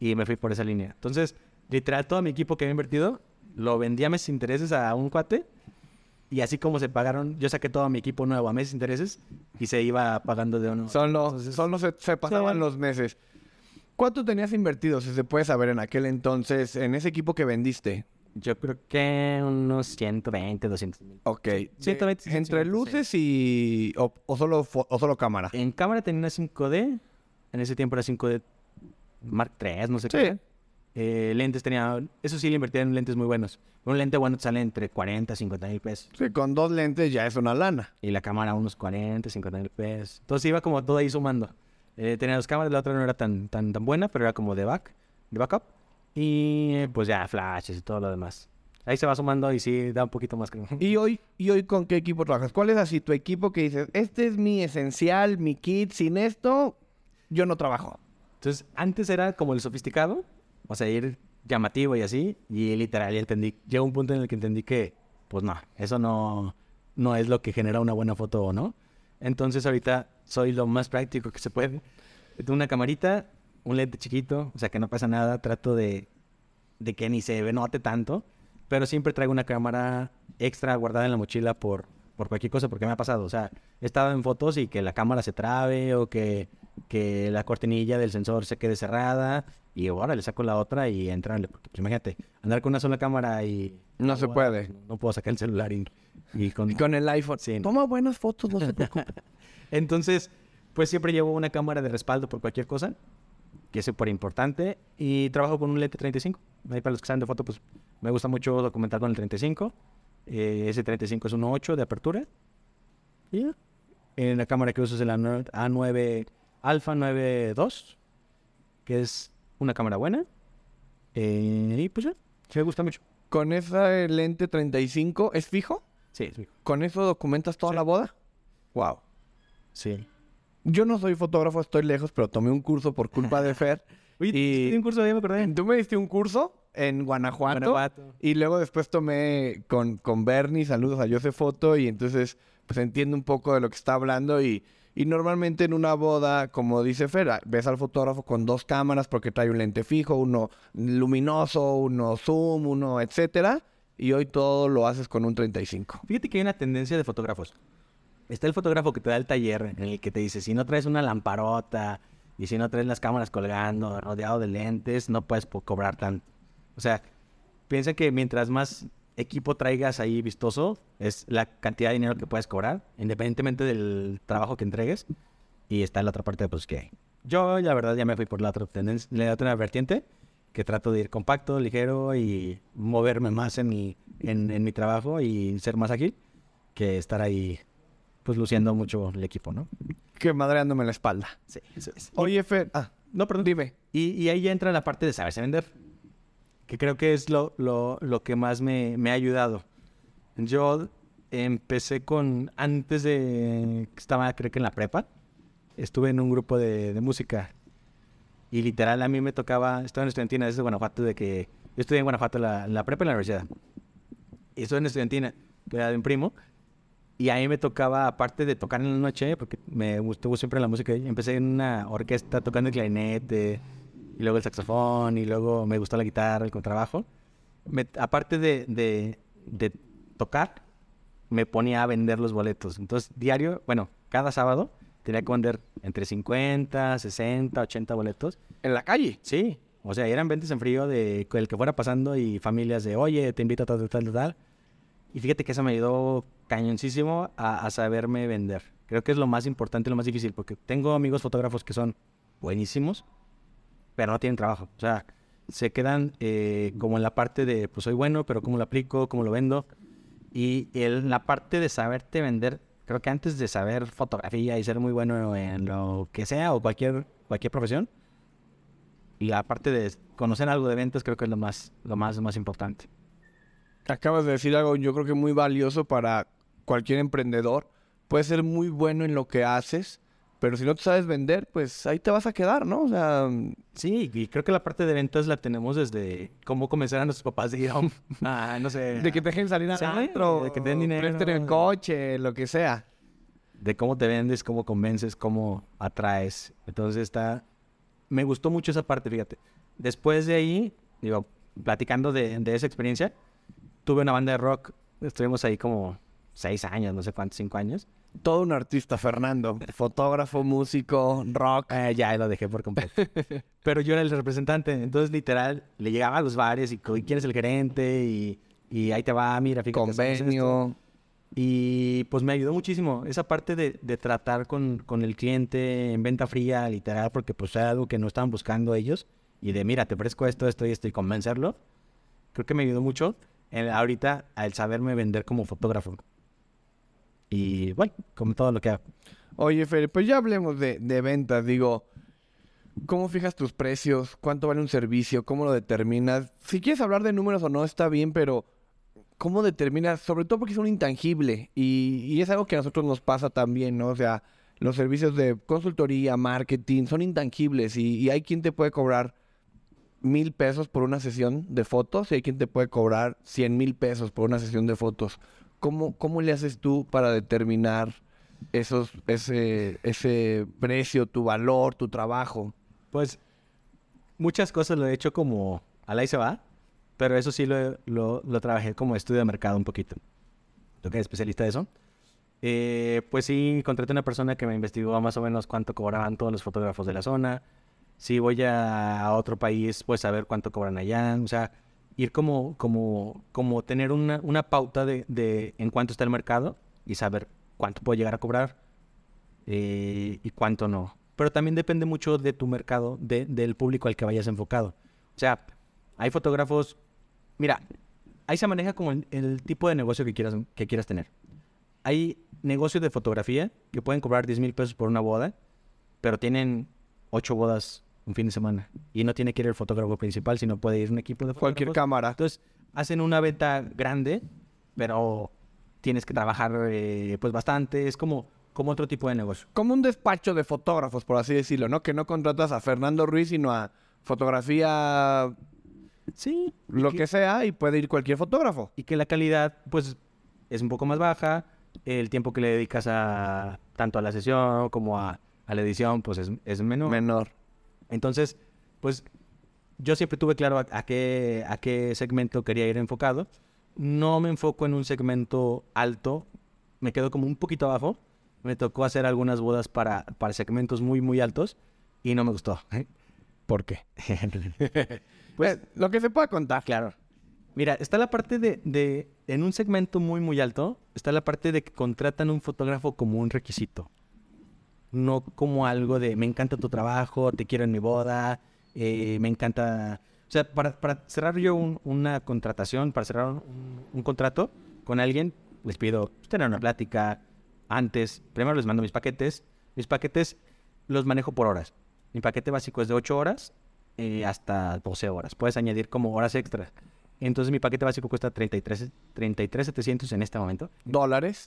y me fui por esa línea. Entonces, literal, todo mi equipo que había invertido lo vendí a meses intereses a un cuate y así como se pagaron, yo saqué todo mi equipo nuevo a meses intereses y se iba pagando de uno. Solo, Entonces, solo se, se pasaban Sí. los meses. ¿Cuánto tenías invertido, si se puede saber, en aquel entonces, en ese equipo que vendiste? Yo creo que unos 120, 200 mil. Ok. 120, De- ¿Entre 150, luces y... O, o solo, fo- o solo cámara? En cámara tenía una 5D, en ese tiempo era 5D Mark III, no sé Sí. qué. Eh, lentes tenía, eso sí le invertía en lentes muy buenos. Un lente bueno te sale entre 40, 50 mil pesos. Sí, con dos lentes ya es una lana. Y la cámara unos 40, 50 mil pesos. Entonces iba como todo ahí sumando. Eh, tenía dos cámaras, la otra no era tan, tan, tan buena, pero era como de back, de backup. Y eh, pues ya flashes y todo lo demás. Ahí se va sumando y sí da un poquito más. ¿Y hoy, ¿Y hoy con qué equipo trabajas? ¿Cuál es así tu equipo que dices, este es mi esencial, mi kit, sin esto yo no trabajo? Entonces antes era como el sofisticado, o sea, ir llamativo y así. Y literal, ya entendí. Llegó un punto en el que entendí que, pues no, eso no, no es lo que genera una buena foto o no. Entonces ahorita soy lo más práctico que se puede. Tengo una camarita, un lente chiquito, o sea que no pasa nada. Trato de, de que ni se note tanto. pero siempre traigo una cámara extra guardada en la mochila por, por cualquier cosa, porque me ha pasado. O sea, he estado en fotos y que la cámara se trabe o que, que la cortinilla del sensor se quede cerrada y ahora le saco la otra y entrarle. Porque pues, imagínate, andar con una sola cámara y... No se puede. No, no puedo sacar el celular y, y con... Y con el iPhone. Sí, no. Toma buenas fotos, no se preocupe. Entonces, pues siempre llevo una cámara de respaldo por cualquier cosa, que es súper importante. Y trabajo con un lente 35. Ahí para los que saben de foto, pues me gusta mucho documentar con el 35. Eh, ese 35 es 1.8 de apertura. Y ya. En la cámara que uso es el A9 A9 Alpha 92, que es una cámara buena. Eh, y pues ya, me gusta mucho. con esa lente 35, ¿es fijo? Sí, sí. ¿Con eso documentas toda Sí. la boda? Wow. Sí. Yo no soy fotógrafo, estoy lejos, pero tomé un curso por culpa de Fer. Oye, Y- un curso ahí, me acordé. Tú me diste un curso en Guanajuato. Guanajuato. Y luego después tomé con, con Bernie, saludos a Joseph Foto, y entonces pues entiendo un poco de lo que está hablando y, y normalmente en una boda, como dice Fer, ah, ves al fotógrafo con dos cámaras porque trae un lente fijo, uno luminoso, uno zoom, uno etcétera, y hoy todo lo haces con un 35. Fíjate que hay una tendencia de fotógrafos. Está el fotógrafo que te da el taller, en el que te dice, si no traes una lamparota y si no traes las cámaras colgando, rodeado de lentes, no puedes cobrar tanto. O sea, piensa que mientras más equipo traigas ahí vistoso, es la cantidad de dinero que puedes cobrar, independientemente del trabajo que entregues. Y está la otra parte, pues que yo, la verdad, ya me fui por la otra tendencia, la otra vertiente, que trato de ir compacto, ligero y moverme más en mi, en, en mi trabajo y ser más ágil que estar ahí, pues luciendo mucho el equipo, ¿no? Que madreándome la espalda. Sí. Oye, Fer, ah, No, perdón. dime. Y, y ahí ya entra la parte de saberse vender, que creo que es lo, lo, lo que más me, me ha ayudado. Yo empecé con, antes de, estaba creo que en la prepa, estuve en un grupo de, de música y literal a mí me tocaba, estaba en estudiantina desde Guanajuato, de que yo estudié en Guanajuato la, la prepa y la universidad. Y estuve en estudiantina, que era de un primo, y a mí me tocaba, aparte de tocar en la noche, porque me gustó siempre la música, empecé en una orquesta tocando el clarinete, y luego el saxofón, y luego me gustó la guitarra, el contrabajo. Me- aparte de, de, de tocar, me ponía a vender los boletos. Entonces, diario, bueno, cada sábado tenía que vender entre 50, 60, 80 boletos. ¿En la calle? Sí, o sea, eran ventas en frío de el que fuera pasando y familias de, oye, te invito a tal, tal, tal, tal. Y fíjate que eso me ayudó cañoncísimo a, a saberme vender. Creo que es lo más importante lo más difícil, porque tengo amigos fotógrafos que son buenísimos, pero no tienen trabajo. O sea, se quedan eh, como en la parte de, pues soy bueno, pero cómo lo aplico, cómo lo vendo. Y en la parte de saberte vender, creo que antes de saber fotografía y ser muy bueno en lo que sea o cualquier, cualquier profesión, y la parte de conocer algo de ventas creo que es lo más, lo más, más importante. Acabas de decir algo yo creo que muy valioso para cualquier emprendedor. Puedes ser muy bueno en lo que haces, pero si no te sabes vender, pues ahí te vas a quedar, ¿no? O sea, Sí, y creo que la parte de ventas la tenemos desde cómo a nuestros papás de ir a un, a, no sé, de que te dejen salir al Sí, antro, de que te den dinero. presten el coche, lo que sea. de cómo te vendes, cómo convences, cómo atraes. Entonces está, me gustó mucho esa parte, fíjate. Después de ahí, digo, platicando de, de esa experiencia, tuve una banda de rock, estuvimos ahí como seis años, no sé cuántos, cinco años. Todo un artista, Fernando. Fotógrafo, músico, rock. Eh, ya lo dejé por completo. Pero yo era el representante, entonces literal le llegaba a los bares y quién es el gerente y, y ahí te va, mira, fíjate. Convenio. Y pues me ayudó muchísimo esa parte de, de tratar con, con el cliente en venta fría, literal, porque pues era algo que no estaban buscando ellos. Y de, mira, te ofrezco esto, esto y esto y convencerlo. Creo que me ayudó mucho en- ahorita al saberme vender como fotógrafo. Y bueno, como todo lo que hago. Oye, Fer, pues ya hablemos de, de ventas. Digo, ¿cómo fijas tus precios? ¿Cuánto vale un servicio? ¿Cómo lo determinas? Si quieres hablar de números o no, está bien, pero ¿cómo determinas? Sobre todo porque es un intangible y, es algo que a nosotros nos pasa también, ¿no? O sea, los servicios de consultoría, marketing, son intangibles y hay quien te puede cobrar mil pesos por una sesión de fotos y hay quien te puede cobrar cien mil pesos por una sesión de fotos. ¿Cómo, cómo le haces tú para determinar esos, ese, ese precio, tu valor, tu trabajo? Pues muchas cosas lo he hecho como al ahí se va. Pero eso sí lo, lo, lo trabajé como estudio de mercado un poquito. Yo que especialista de eso. Eh, pues sí, contraté una persona que me investigó más o menos cuánto cobraban todos los fotógrafos de la zona. Si voy a, a otro país, pues saber cuánto cobran allá. O sea, ir como, como, como tener una, una pauta de, de en cuánto está el mercado y saber cuánto puedo llegar a cobrar eh, y cuánto no. Pero también depende mucho de tu mercado, de- del público al que vayas enfocado. O sea, hay fotógrafos, mira, ahí se maneja como el, el tipo de negocio que quieras, que quieras tener. Hay negocios de fotografía que pueden cobrar 10 mil pesos por una boda, pero tienen 8 bodas un fin de semana. Y no tiene que ir el fotógrafo principal, sino puede ir un equipo de Cualquier fotógrafos. cámara. Entonces, hacen una venta grande, pero tienes que trabajar eh, pues bastante. Es como, como otro tipo de negocio. Como un despacho de fotógrafos, por así decirlo, ¿no? Que no contratas a Fernando Ruiz, sino a fotografía, Sí. lo que- que sea, y puede ir cualquier fotógrafo. Y que la calidad, pues, es un poco más baja. El tiempo que le dedicas a tanto a la sesión como a, a la edición, pues es, es menor. Menor. Entonces, pues yo siempre tuve claro a, a qué, a qué segmento quería ir enfocado. No me enfoco en un segmento alto, me quedo como un poquito abajo. Me tocó hacer algunas bodas para, para segmentos muy, muy altos y no me gustó. ¿Por qué? Pues lo que se pueda contar. Claro. Mira, está la parte de, de, en un segmento muy, muy alto, está la parte de que contratan un fotógrafo como un requisito. No como algo de, me encanta tu trabajo, te quiero en mi boda, eh, me encanta... O sea, para, para cerrar yo un- una contratación, para cerrar un, un contrato con alguien, les pido pues, tener una plática antes. Primero les mando mis paquetes. Mis paquetes los manejo por horas. Mi paquete básico es de 8 horas eh, hasta 12 horas. Puedes añadir como horas extras. Entonces mi paquete básico cuesta 33 33,700 en este momento. Dólares.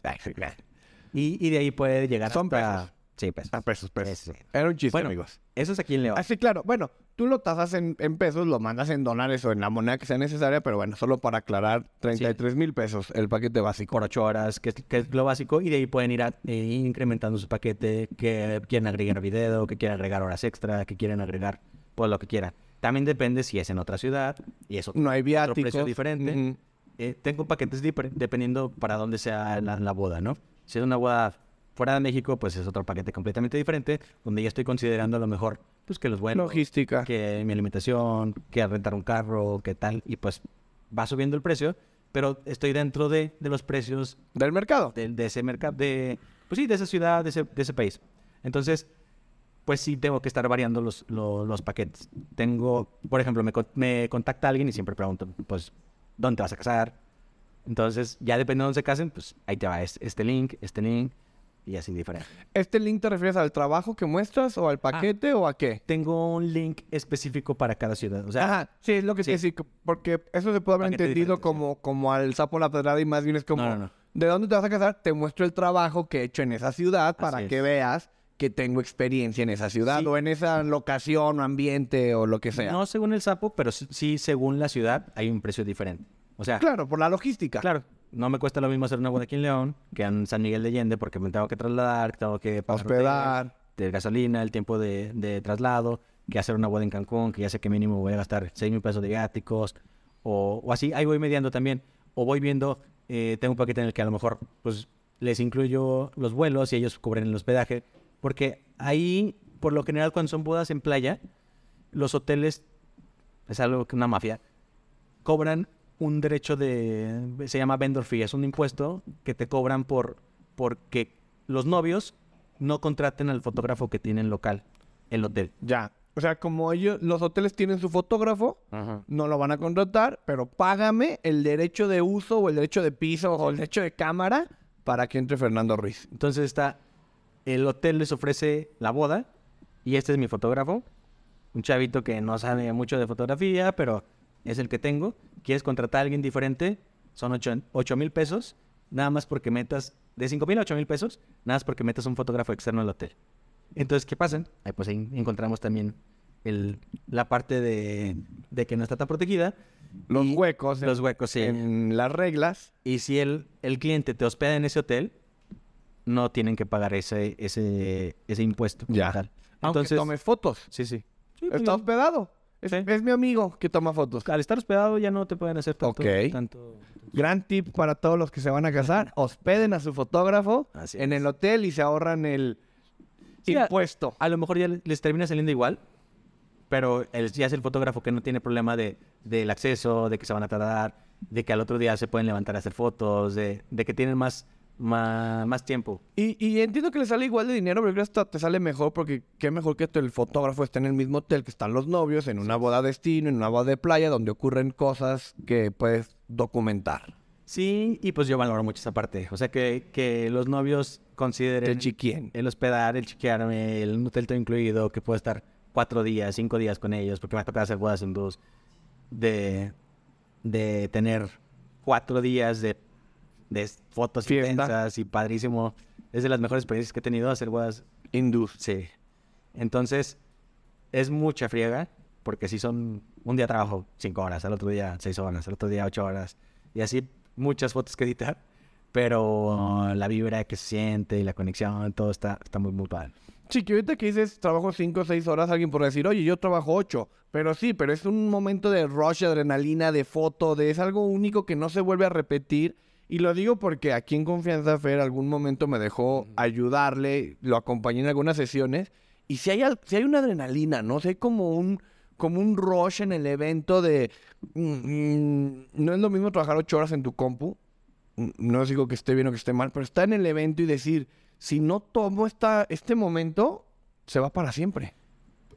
Y, y de ahí puede llegar Son hasta... pesos. Sí, pesos. A pesos, pesos. Sí. Era un chiste, Bueno, amigos. Eso es aquí en León. Así, claro. Bueno, tú lo tasas en, en pesos, lo mandas en dólares o en la moneda que sea necesaria, pero bueno, solo para aclarar, 33 mil pesos el paquete básico. por 8 horas, que es, que es lo básico, y de ahí pueden ir a- eh, incrementando su paquete, que quieren agregar video, que quieren agregar horas extra, que quieren agregar pues lo que quieran. También depende si es en otra ciudad y eso No hay otro viáticos. precio diferente. Ujú. Eh, tengo paquetes diper- dependiendo para dónde sea la, la boda, ¿no? Si es una boda fuera de México, pues es otro paquete completamente diferente, donde ya estoy considerando a lo mejor, pues que los vuelos, Logística. que mi alimentación, que rentar un carro, que tal, y pues va subiendo el precio, pero estoy dentro de, de los precios Del mercado. de, de ese mercado, de, pues sí, de esa ciudad, de ese, de ese país. Entonces, pues sí tengo que estar variando los, lo- los, paquetes. Tengo, por ejemplo, me, me contacta alguien y siempre pregunto, pues, ¿dónde te vas a casar? Entonces, ya depende de dónde se casen, pues ahí te va es- este link, este link, y así diferente. ¿Este link te refieres al trabajo que muestras o al paquete o a qué? Tengo un link específico para cada ciudad. O sea, Ajá, sí, es lo que sí. que- porque eso se puede haber Paquete entendido diferente, sí. como, como al sapo la pedrada y más bien es como, No, no, no. ¿de dónde te vas a casar? Te muestro el trabajo que he hecho en esa ciudad para Así que es. veas que tengo experiencia en esa ciudad Sí. o en esa locación o ambiente o lo que sea. no según el sapo, pero sí según la ciudad hay un precio diferente. O sea, Claro, por la logística. Claro, no me cuesta lo mismo hacer una boda aquí en León que en San Miguel de Allende porque me tengo que trasladar, tengo que pagar Hospedar. hotel, de gasolina, el tiempo de, de traslado, que hacer una boda en Cancún, que ya sé que mínimo voy a gastar 6 mil pesos de viáticos, o, o así, ahí voy mediando también, o voy viendo, eh, tengo un paquete en el que a lo mejor pues les incluyo los vuelos y ellos cubren el hospedaje, porque ahí, por lo general, cuando son bodas en playa, los hoteles, es algo que una mafia, cobran un derecho de, se llama vendor fee, es un impuesto que te cobran por, porque los novios no contraten al fotógrafo que tienen local, el hotel. Ya. O sea, como ellos, los hoteles tienen su fotógrafo, no lo van a contratar, pero págame el derecho de uso o el derecho de piso o el derecho de cámara para que entre Fernando Ruiz. Entonces está, el hotel les ofrece la boda y este es mi fotógrafo, un chavito que no sabe mucho de fotografía, pero es el que tengo. ¿Quieres contratar a alguien diferente? Son 8 mil pesos, nada más porque metas, de 5 mil a 8 mil pesos, nada más porque metas un fotógrafo externo al hotel. Entonces, ¿qué pasa? Ahí pues ahí encontramos también el, la parte de, de que no está tan protegida. Los Y huecos Los huecos, sí. en las reglas. Y si el, el cliente te hospeda en ese hotel, no tienen que pagar ese, ese, ese impuesto. Ya. tal. Aunque Entonces, tomes fotos. sí, sí. Sí, Está hospedado. Es, Sí. es mi amigo que toma fotos. Al estar hospedado ya no te pueden hacer tanto... Ok. tanto- Gran tip para todos los que se van a casar. Hospeden a su fotógrafo Así en es. el hotel y se ahorran el Sí, a- impuesto. A lo mejor ya les termina saliendo igual, pero él ya es el fotógrafo que no tiene problema de, del acceso, de que se van a tardar, de que al otro día se pueden levantar a hacer fotos, de, de que tienen más, más, más tiempo. Y, y entiendo que le sale igual de dinero, pero creo que hasta te sale mejor porque qué mejor que el fotógrafo esté en el mismo hotel que están los novios, en una boda destino, en una boda de playa, donde ocurren cosas que puedes documentar. Sí, y pues yo valoro mucho esa parte. O sea, que, que los novios consideren El chiquien. el hospedar, el chequearme, el hotel todo incluido, que puedo estar cuatro días, cinco días con ellos, porque me ha tocado hacer bodas en dos, de, de tener cuatro días de, de fotos Fiesta. intensas y padrísimo. Es de las mejores experiencias que he tenido hacer bodas. Hindús. Sí. Entonces, es mucha friega, porque si son, un día trabajo cinco horas, al otro día seis horas, al otro día ocho horas, y así muchas fotos que editar, pero la vibra que se siente y la conexión, todo está, está muy, muy padre. Sí, que ahorita que dices trabajo 5 o 6 horas, alguien podrá decir, oye, yo trabajo 8. Pero sí, pero es un momento de rush, adrenalina, de foto, de es algo único que no se vuelve a repetir. Y lo digo porque aquí en Confianza Fer algún momento me dejó ayudarle, lo acompañé en algunas sesiones. Y si hay, si hay una adrenalina, ¿no? Si hay como un, como un rush en el evento de... mm, mm, no es lo mismo trabajar 8 horas en tu compu. Mm, No digo que esté bien o que esté mal, pero está en el evento y decir, si no tomo esta, este momento, se va para siempre.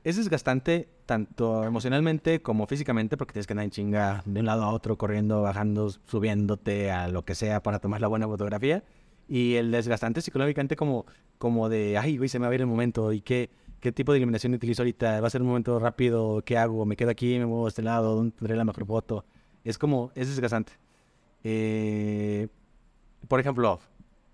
Es desgastante tanto emocionalmente como físicamente porque tienes que andar en chinga de un lado a otro, corriendo, bajando, subiéndote a lo que sea para tomar la buena fotografía. Y el desgastante psicológicamente como, como de, ay, güey, se me va a ir el momento y qué, qué tipo de iluminación utilizo ahorita, va a ser un momento rápido, ¿qué hago? ¿Me quedo aquí? ¿Me muevo a este lado? ¿Dónde tendré la mejor foto? Es como, es desgastante. Eh, por ejemplo,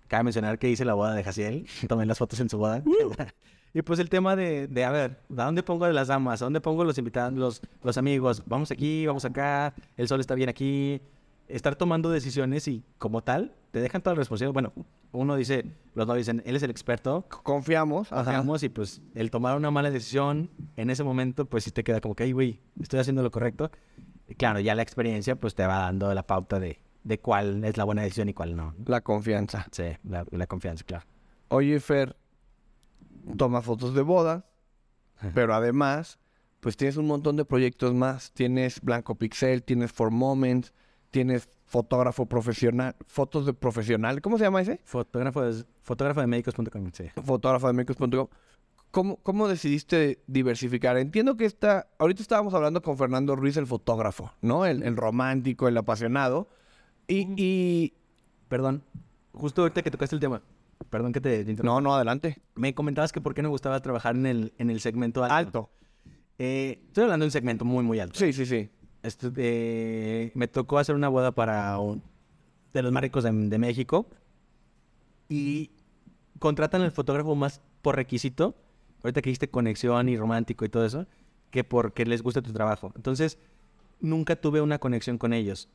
cabe mencionar que hice la boda de Jaciel, tomé las fotos en su boda. Y pues el tema de, de, a ver, ¿a dónde pongo las damas? ¿A dónde pongo los invitados, los, los amigos? Vamos aquí, vamos acá, el sol está bien aquí. Estar tomando decisiones y como tal, te dejan toda la responsabilidad. Bueno, uno dice, los no dicen, él es el experto, Confiamos. ajá. confiamos y pues el tomar una mala decisión en ese momento, pues sí te queda como que, ay, güey, estoy haciendo lo correcto. Y claro, ya la experiencia pues te va dando la pauta de, de cuál es la buena decisión y cuál no. La confianza. Sí, la, la confianza, claro. Oye, Fer, toma fotos de boda, pero además, pues tienes un montón de proyectos más. Tienes Blanco Pixel, tienes For Moments, tienes fotógrafo profesional, fotos de profesional. ¿Cómo se llama ese? Fotógrafo de, fotógrafo de médicos.com, sí. Fotógrafo de médicos.com. ¿Cómo, ¿Cómo decidiste diversificar? Entiendo que está, ahorita estábamos hablando con Fernando Ruiz, el fotógrafo, ¿no? El, el romántico, el apasionado. Y, y... Perdón, justo ahorita que tocaste el tema, perdón que te. No, no, adelante. Me comentabas que por qué no gustaba trabajar en el, en el segmento alto. Alto. Eh, estoy hablando de un segmento muy, muy alto. Sí, sí, sí. Esto, eh, me tocó hacer una boda para un- de los más ricos de, de México y contratan al fotógrafo más por requisito, ahorita que dijiste conexión y romántico y todo eso, que porque les gusta tu trabajo. Entonces, nunca tuve una conexión con ellos.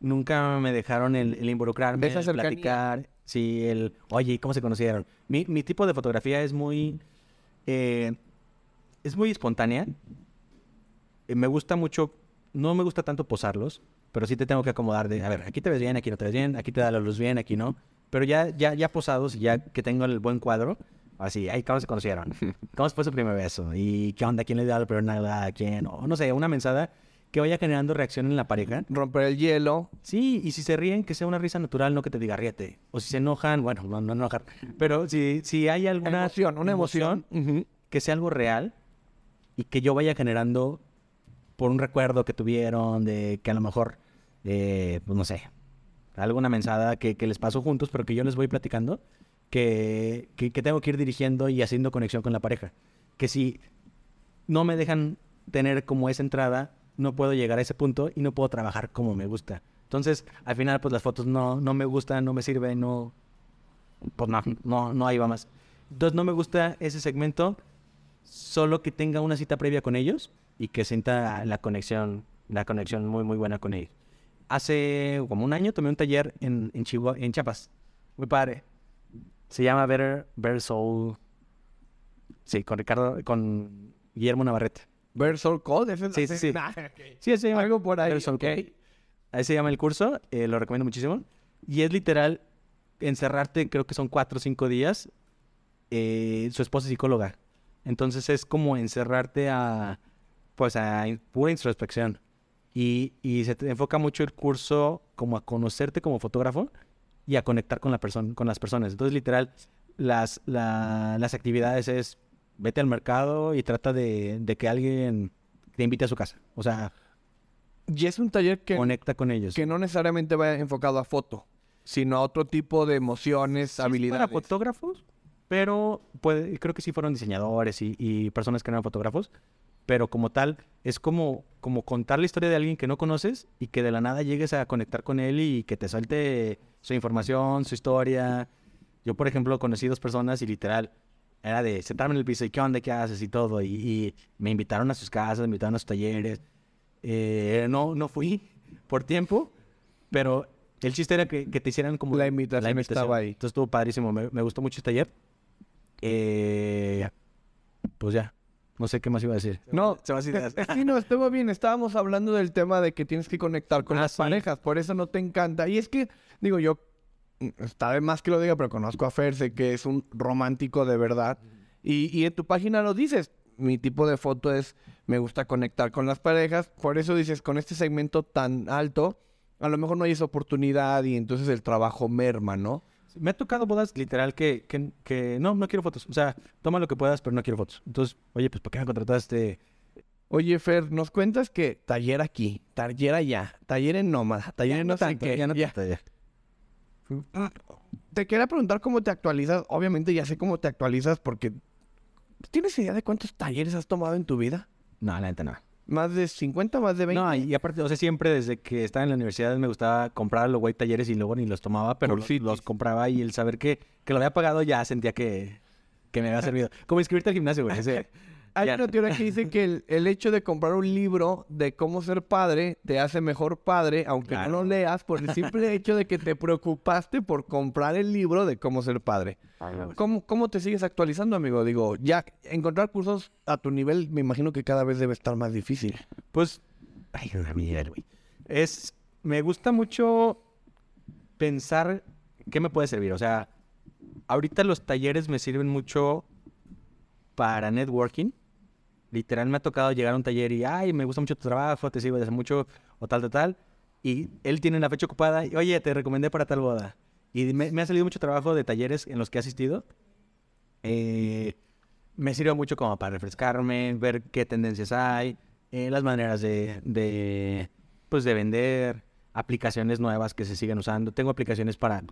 Nunca me dejaron el, el involucrarme, el platicar. Sí, el, oye, ¿cómo se conocieron? Mi, mi tipo de fotografía es muy, eh, es muy espontánea. Eh, me gusta mucho, no me gusta tanto posarlos, pero sí te tengo que acomodar de, a ver, aquí te ves bien, aquí no te ves bien, aquí te da la luz bien, aquí no. Pero ya, ya, ya posados, ya que tengo el buen cuadro, así, ay, ¿cómo se conocieron? ¿Cómo fue su primer beso? ¿Y qué onda? ¿Quién le dio la primera nalgada quién? O no sé, una mensada que vaya generando reacción en la pareja. Romper el hielo. Sí, y si se ríen, que sea una risa natural, no que te diga ríete. O si se enojan, bueno, no, no enojar. Pero si, si hay alguna emoción, una emoción. Que sea algo real y que yo vaya generando por un recuerdo que tuvieron, de que a lo mejor, eh, pues no sé, alguna mensada que, que les pasó juntos, pero que yo les voy platicando, que, que, que tengo que ir dirigiendo y haciendo conexión con la pareja. Que si no me dejan tener como esa entrada, no puedo llegar a ese punto y no puedo trabajar como me gusta. Entonces, al final, pues las fotos no, no me gustan, no me sirven, no... Pues no, no, no ahí va más. Entonces, no me gusta ese segmento, solo que tenga una cita previa con ellos y que sienta la conexión, la conexión muy, muy buena con ellos. Hace como un año tomé un taller en, en, Chihuahua, en Chiapas. Muy padre. Se llama Better, Better Soul. Sí, con Ricardo, con Guillermo Navarrete. Versal Code, ese es Sí, sí, sí. Nah, ok. Sí, ese se llama Algo por ahí. Versal ok. Code. Ahí se llama el curso, eh, lo recomiendo muchísimo. Y es literal encerrarte, creo que son cuatro o cinco días. Eh, su esposa es psicóloga. Entonces es como encerrarte a, pues, a pura introspección. Y, y se te enfoca mucho el curso como a conocerte como fotógrafo y a conectar con, la persona, con las personas. Entonces, literal, las, la- las actividades es vete al mercado y trata de, de que alguien te invite a su casa. O sea, Y es un taller que, conecta con ellos. que no necesariamente va enfocado a foto, sino a otro tipo de emociones, Sí, es habilidades. Para fotógrafos, pero puede, creo que sí fueron diseñadores y, y personas que no eran fotógrafos. Pero como tal, es como, como contar la historia de alguien que no conoces y que de la nada llegues a conectar con él y que te suelte su información, su historia. Yo, por ejemplo, conocí dos personas y literal era de sentarme en el piso y qué onda, qué haces y todo. Y, y me invitaron a sus casas, me invitaron a sus talleres. Eh, no, no fui por tiempo, pero el chiste era que, que te hicieran como La invitación estaba ahí. Entonces estuvo padrísimo, me, me gustó mucho este taller. Eh, pues ya, no sé qué más iba a decir. No, se va a. Sí, no, estuvo bien. Estábamos hablando del tema de que tienes que conectar con Ah, las sí. parejas, por eso no te encanta. Y es que, digo, yo, está de más que lo diga, pero conozco a Fer, sé que es un romántico de verdad. Y, y en tu página lo dices. Mi tipo de foto es, me gusta conectar con las parejas. Por eso dices, con este segmento tan alto, a lo mejor no hay esa oportunidad y entonces el trabajo merma, ¿no? Me ha tocado bodas literal que, que, que no, no quiero fotos. O sea, toma lo que puedas, pero no quiero fotos. Entonces, oye, pues ¿por qué me contrataste? Oye, Fer, nos cuentas que taller aquí, taller allá, taller en nómada, taller en no, qué. ya no ya. Ya. Te quería preguntar cómo te actualizas. Obviamente ya sé cómo te actualizas porque... ¿Tienes idea de cuántos talleres has tomado en tu vida? No, la neta no. ¿Más de 50, más de 20? No, y aparte, o sea, siempre desde que estaba en la universidad me gustaba comprar los güey talleres y luego ni los tomaba, pero los, los compraba y el saber que, que lo había pagado ya sentía que, que me había servido. Como inscribirte al gimnasio, güey. ese- Hay ya. una teoría que dice que el, el hecho de comprar un libro de cómo ser padre te hace mejor padre, aunque Claro. no lo leas, por el simple hecho de que te preocupaste por comprar el libro de cómo ser padre. ¿Cómo, ¿Cómo te sigues actualizando, amigo? Digo, ya encontrar cursos a tu nivel me imagino que cada vez debe estar más difícil. Pues, ay, una mierda, güey. Es, me gusta mucho pensar qué me puede servir. O sea, ahorita los talleres me sirven mucho para networking. Literal me ha tocado llegar a un taller y, ay, me gusta mucho tu trabajo, te sigo desde mucho, o tal, tal, tal. Y él tiene una fecha ocupada y, oye, te recomendé para tal boda. Y me, me ha salido mucho trabajo de talleres en los que he asistido. Eh, me sirve mucho como para refrescarme, ver qué tendencias hay, eh, las maneras de, de, pues de vender, aplicaciones nuevas que se siguen usando. Tengo aplicaciones para,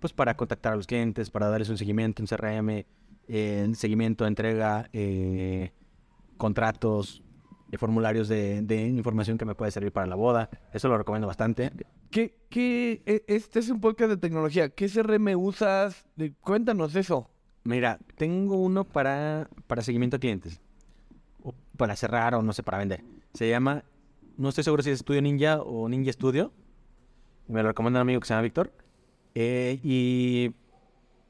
pues para contactar a los clientes, para darles un seguimiento, un CRM, eh, seguimiento, entrega, eh, contratos, eh, formularios de, de información que me puede servir para la boda. Eso lo recomiendo bastante. ¿Qué, qué, e- este es un podcast de tecnología. ¿Qué CRM usas? De- Cuéntanos eso. Mira, tengo uno para, para seguimiento a clientes. O para cerrar o no sé, para vender. Se llama, no estoy seguro si es Studio Ninja o Ninja Studio. Me lo recomienda un amigo que se llama Víctor. Eh, y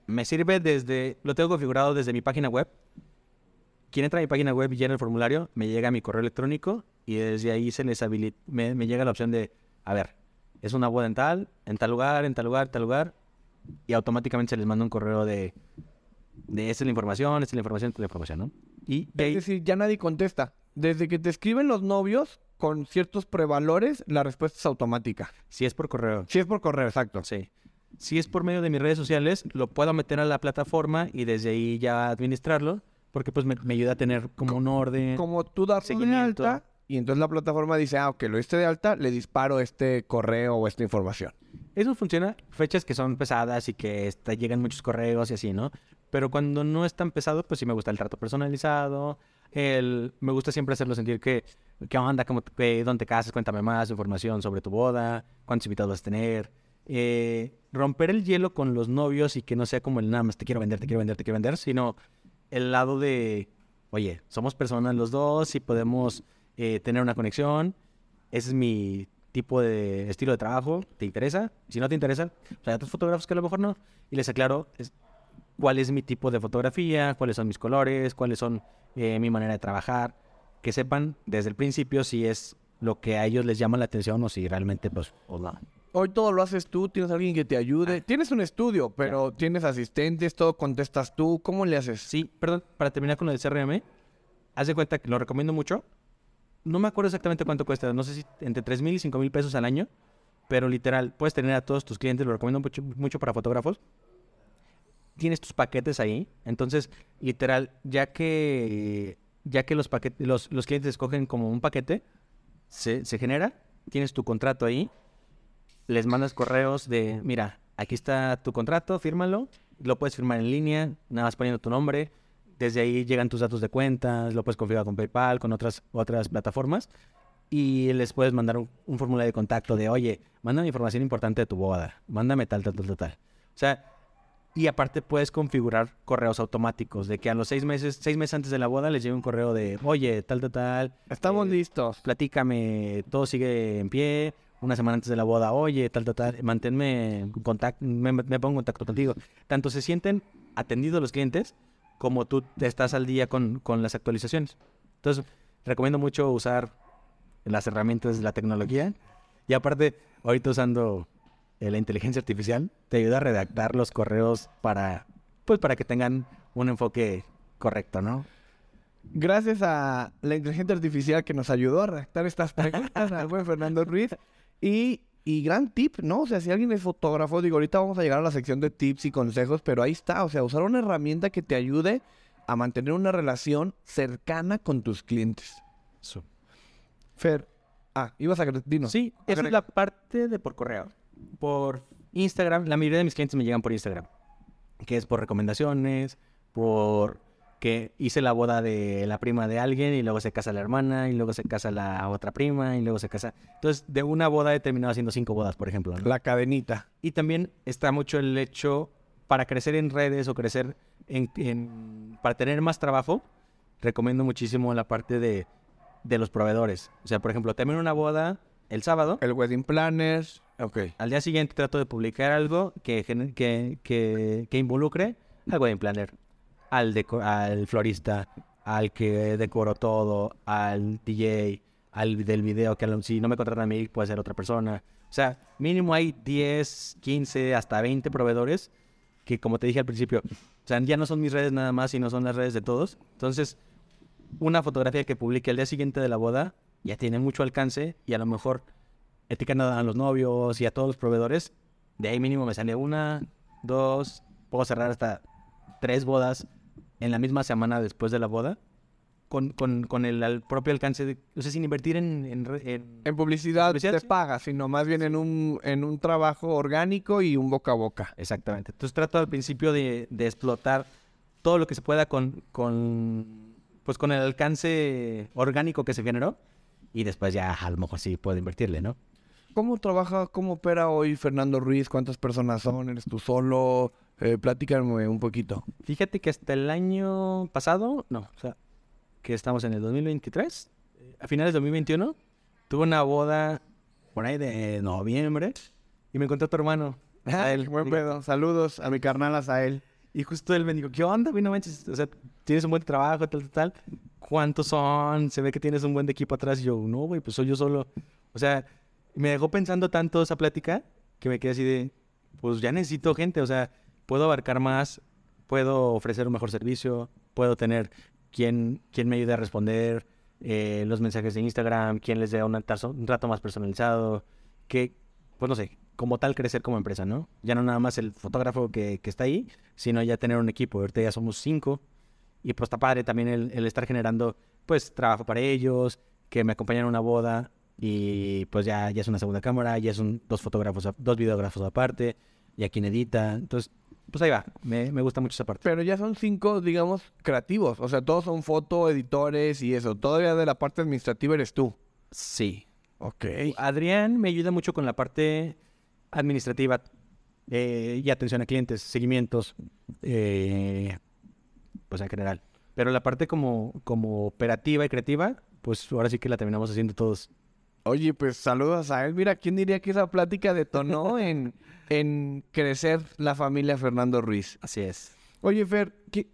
me sirve desde, lo tengo configurado desde mi página web. Quien entra a mi página web y llena el formulario, me llega a mi correo electrónico y desde ahí se les habili- me, me llega la opción de, a ver, es una boda en tal, en tal lugar, en tal lugar, en tal lugar. Y automáticamente se les manda un correo de, de esta es la información, esta es la información, esta es la información, ¿no? Y de Es decir, ya nadie contesta. Desde que te escriben los novios con ciertos prevalores, la respuesta es automática. si es por correo, Si es por correo, exacto. sí. Si es por medio de mis redes sociales, lo puedo meter a la plataforma y desde ahí ya administrarlo, porque pues me, me ayuda a tener como un orden. Como tú das de Seguimiento. alta y entonces la plataforma dice, ah, ok, lo diste de alta, le disparo este correo o esta información. Eso funciona fechas que son pesadas y que está- llegan muchos correos y así, ¿no? Pero cuando no es tan pesado, pues sí me gusta el trato personalizado. El, me gusta siempre hacerlo sentir que, ¿qué onda? ¿Cómo te, ¿Dónde te casas? Cuéntame más información sobre tu boda. ¿Cuántos invitados vas a tener? Eh, romper el hielo con los novios y que no sea como el nada más te quiero vender, te quiero vender, te quiero vender, sino el lado de, oye, somos personas los dos y podemos eh, tener una conexión. Ese es mi tipo de estilo de trabajo. ¿Te interesa? Si no te interesa, pues hay otros fotógrafos que a lo mejor no. Y les aclaro cuál es mi tipo de fotografía, cuáles son mis colores, cuáles son eh, mi manera de trabajar. que sepan desde el principio si es lo que a ellos les llama la atención o si realmente, pues, no. Hoy todo lo haces tú, tienes alguien que te ayude. Tienes un estudio, pero tienes asistentes, todo contestas tú. ¿Cómo le haces? Sí, perdón, para terminar con lo del CRM, haz de cuenta que lo recomiendo mucho. No me acuerdo exactamente cuánto cuesta, no sé si entre 3 mil y 5 mil pesos al año, pero literal, puedes tener a todos tus clientes, lo recomiendo mucho, mucho para fotógrafos. Tienes tus paquetes ahí, entonces, literal, ya que, ya que los, paquetes, los, los clientes escogen como un paquete, se, se genera, tienes tu contrato ahí, les mandas correos de, mira, aquí está tu contrato, fírmalo, lo puedes firmar en línea, nada más poniendo tu nombre, desde ahí llegan tus datos de cuentas, lo puedes configurar con PayPal, con otras, otras plataformas, y les puedes mandar un, un formulario de contacto de, oye, mándame información importante de tu boda, mándame tal, tal, tal, tal. O sea, y aparte puedes configurar correos automáticos de que a los seis meses, seis meses antes de la boda les llegue un correo de, oye, tal, tal, tal. Estamos eh, listos. Platícame, todo sigue en pie. Una semana antes de la boda, oye, tal, tal, tal. Manténme contacto, me, pongo en contacto contigo. Tanto se sienten atendidos los clientes como tú estás al día con, con las actualizaciones. Entonces, recomiendo mucho usar las herramientas de la tecnología. Y aparte, ahorita usando la inteligencia artificial, te ayuda a redactar los correos para, pues, para que tengan un enfoque correcto, ¿no? Gracias a la inteligencia artificial que nos ayudó a redactar estas preguntas, al buen Fernando Ruiz. Y, y gran tip, ¿no? O sea, si alguien es fotógrafo, digo, ahorita vamos a llegar a la sección de tips y consejos, pero ahí está, o sea, usar una herramienta que te ayude a mantener una relación cercana con tus clientes. Eso. Fer, ah, ibas a dinos. Sí, esa es la parte de por correo. Por Instagram, la mayoría de mis clientes me llegan por Instagram. Que es por recomendaciones, por que hice la boda de la prima de alguien y luego se casa la hermana y luego se casa la otra prima y luego se casa. Entonces, de una boda he terminado haciendo cinco bodas, por ejemplo. ¿no? La cadenita. Y también está mucho el hecho para crecer en redes o crecer en, en- para tener más trabajo, recomiendo muchísimo la parte de, de los proveedores. O sea, por ejemplo, termino una boda el sábado, El wedding planner. Ok. al día siguiente trato de publicar algo que, que, que, que involucre al wedding planner, al, al florista, al que decoró todo, al DJ, al del video, que si no me contratan a mí puede ser otra persona. O sea, mínimo hay 10, 15, hasta 20 proveedores que como te dije al principio, o sea, ya no son mis redes nada más, sino son las redes de todos. Entonces, una fotografía que publique al día siguiente de la boda ya tiene mucho alcance y a lo mejor etiquetan a los novios y a todos los proveedores. De ahí mínimo me sale una, dos, puedo cerrar hasta tres bodas en la misma semana después de la boda. Con, con, con el propio alcance, de, o sea, sin invertir en... en en- En publicidad, Publicidad, te sí. paga, sino más bien en un, en un trabajo orgánico y un boca a boca. Exactamente. Entonces trato al principio de, de explotar todo lo que se pueda con, con, pues con el alcance orgánico que se generó y después ya a lo mejor sí puedo invertirle, ¿no? ¿Cómo trabaja, cómo opera hoy Fernando Ruiz? ¿Cuántas personas son? ¿Eres tú solo? Eh, platícame un poquito. Fíjate que hasta el año pasado, no, o sea, que estamos en el 2023, eh, a finales de 2021, tuve una boda por ahí de noviembre y me encontré a tu hermano. a él. Buen pedo. Saludos a mi carnal Azael. Y justo él me dijo, ¿qué onda? güey? No manches, o sea, tienes un buen trabajo, tal, tal, tal. ¿Cuántos son? Se ve que tienes un buen de equipo atrás. Y yo, no, güey, pues soy yo solo. O sea, me dejó pensando tanto esa plática que me quedé así de, pues ya necesito gente, o sea, puedo abarcar más, puedo ofrecer un mejor servicio, puedo tener quien, quien me ayude a responder eh, los mensajes de Instagram, quien les dé un, un trato más personalizado, que, pues no sé, como tal crecer como empresa, ¿no? Ya no nada más el fotógrafo que, que está ahí, sino ya tener un equipo. Ahorita ya somos cinco y pues está padre también el, el estar generando pues trabajo para ellos, que me acompañan a una boda y pues ya, ya es una segunda cámara, ya son dos fotógrafos, dos videógrafos aparte, y a quien edita. Entonces, pues ahí va, me, me gusta mucho esa parte. Pero ya son cinco, digamos, creativos. O sea, todos son foto, editores y eso. Todavía de la parte administrativa eres tú. Sí. Ok. Adrián me ayuda mucho con la parte administrativa eh, y atención a clientes, seguimientos, eh, pues en general. Pero la parte como, como operativa y creativa, pues ahora sí que la terminamos haciendo todos. Oye, pues saludos a él. Mira, ¿quién diría que esa plática detonó en, en crecer la familia Fernando Ruiz? Así es. Oye, Fer, qui-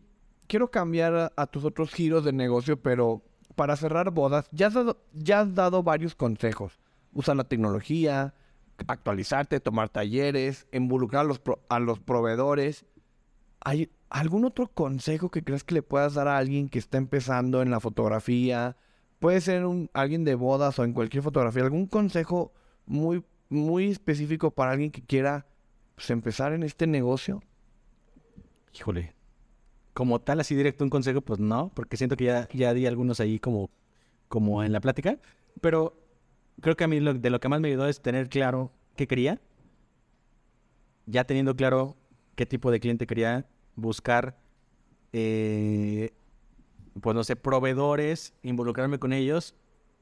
quiero cambiar a, a tus otros giros de negocio, pero para cerrar bodas, ya has dado, ya has dado varios consejos. Usa la tecnología, actualizarte, tomar talleres, involucrar a los, pro- a los proveedores. ¿Hay algún otro consejo que crees que le puedas dar a alguien que está empezando en la fotografía? Puede ser un, alguien de bodas o en cualquier fotografía. ¿Algún consejo muy, muy específico para alguien que quiera pues, empezar en este negocio? Híjole. Como tal, así directo un consejo, pues no, porque siento que ya, ya di algunos ahí como, como en la plática. Pero creo que a mí lo- de lo que más me ayudó es tener claro qué quería. Ya teniendo claro qué tipo de cliente quería, buscar, eh, pues no sé, proveedores, involucrarme con ellos,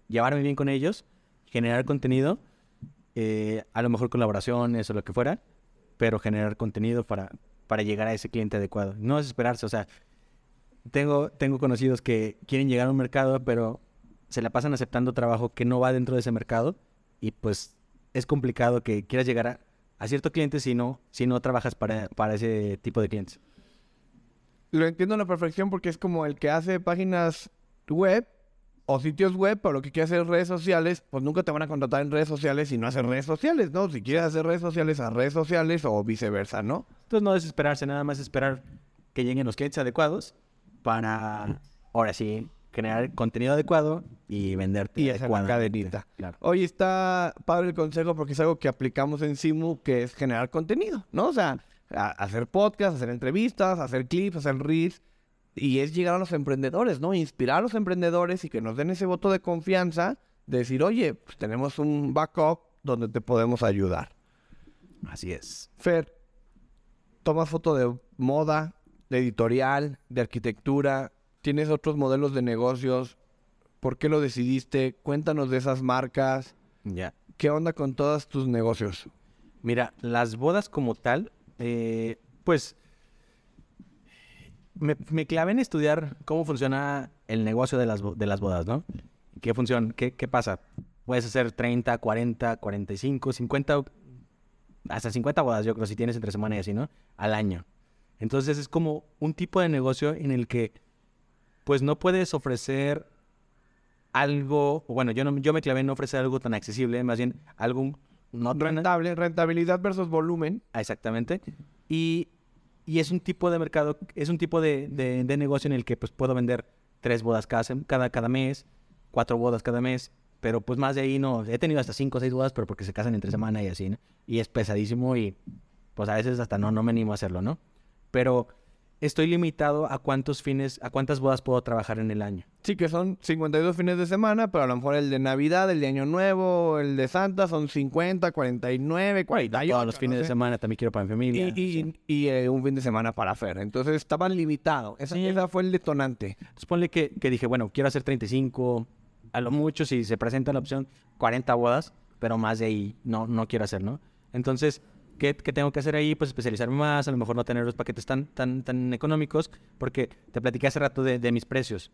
llevarme bien con ellos, generar contenido, eh, a lo mejor colaboraciones o lo que fuera, pero generar contenido para, para llegar a ese cliente adecuado. No desesperarse, o sea, tengo, tengo conocidos que quieren llegar a un mercado, pero se la pasan aceptando trabajo que no va dentro de ese mercado y pues es complicado que quieras llegar a, a cierto cliente si no, si no trabajas para, para ese tipo de clientes. Lo entiendo a la perfección porque es como el que hace páginas web o sitios web, pero lo que quiere hacer redes sociales, pues nunca te van a contratar en redes sociales si no haces redes sociales, ¿no? Si quieres hacer redes sociales, a redes sociales o viceversa, ¿no? Entonces no desesperarse, nada más esperar que lleguen los clientes adecuados para, ahora sí, generar contenido adecuado y venderte Y adecuadamente. cadenita. Claro. Oye, está padre el consejo porque es algo que aplicamos en Simu, que es generar contenido, ¿no? O sea, a- hacer podcasts, hacer entrevistas, hacer clips, hacer reels. Y es llegar a los emprendedores, ¿no? Inspirar a los emprendedores y que nos den ese voto de confianza de decir, oye, pues tenemos un backup donde te podemos ayudar. Así es. Fer, tomas foto de moda, de editorial, de arquitectura, tienes otros modelos de negocios. ¿Por qué lo decidiste? Cuéntanos de esas marcas. Ya. ¿Qué onda con todos tus negocios? Mira, las bodas como tal, eh, pues me, clavé en estudiar cómo funciona el negocio de las, de las bodas, ¿no? ¿Qué funciona? ¿Qué, qué pasa? Puedes hacer 30, 40, 45, 50, hasta 50 bodas, yo creo, si tienes entre semana y así, ¿no? Al año. Entonces es como un tipo de negocio en el que, pues no puedes ofrecer algo, bueno, yo, no, yo me clavé en no ofrecer algo tan accesible, más bien algo no tan, Rentable, rentabilidad versus volumen. Ah, Exactamente. Y, y es un tipo de mercado, es un tipo de, de- de negocio en el que pues puedo vender tres bodas cada, cada, cada mes, cuatro bodas cada mes, pero pues más de ahí no. He tenido hasta cinco o seis bodas, pero porque se casan entre semana y así, ¿no? Y es pesadísimo y pues a veces hasta no, no me animo a hacerlo, ¿no? Pero estoy limitado a cuántos fines, a cuántas bodas puedo trabajar en el año. Sí, que son 52 fines de semana, pero a lo mejor el de Navidad, el de Año Nuevo, el de Santa son 50, 49, 48. Todos los fines de semana también quiero para mi familia. Y, y- y, eh, un fin de semana para Fer. Entonces estaba limitado. Esa, Sí. esa fue el detonante. Entonces ponle que, que dije, bueno, quiero hacer 35, a lo mucho si se presenta la opción 40 bodas, pero más de ahí no, no quiero hacer, ¿no? Entonces, ¿qué, qué tengo que hacer ahí? Pues especializarme más, a lo mejor no tener los paquetes tan, tan, tan económicos, porque te platiqué hace rato de, de mis precios,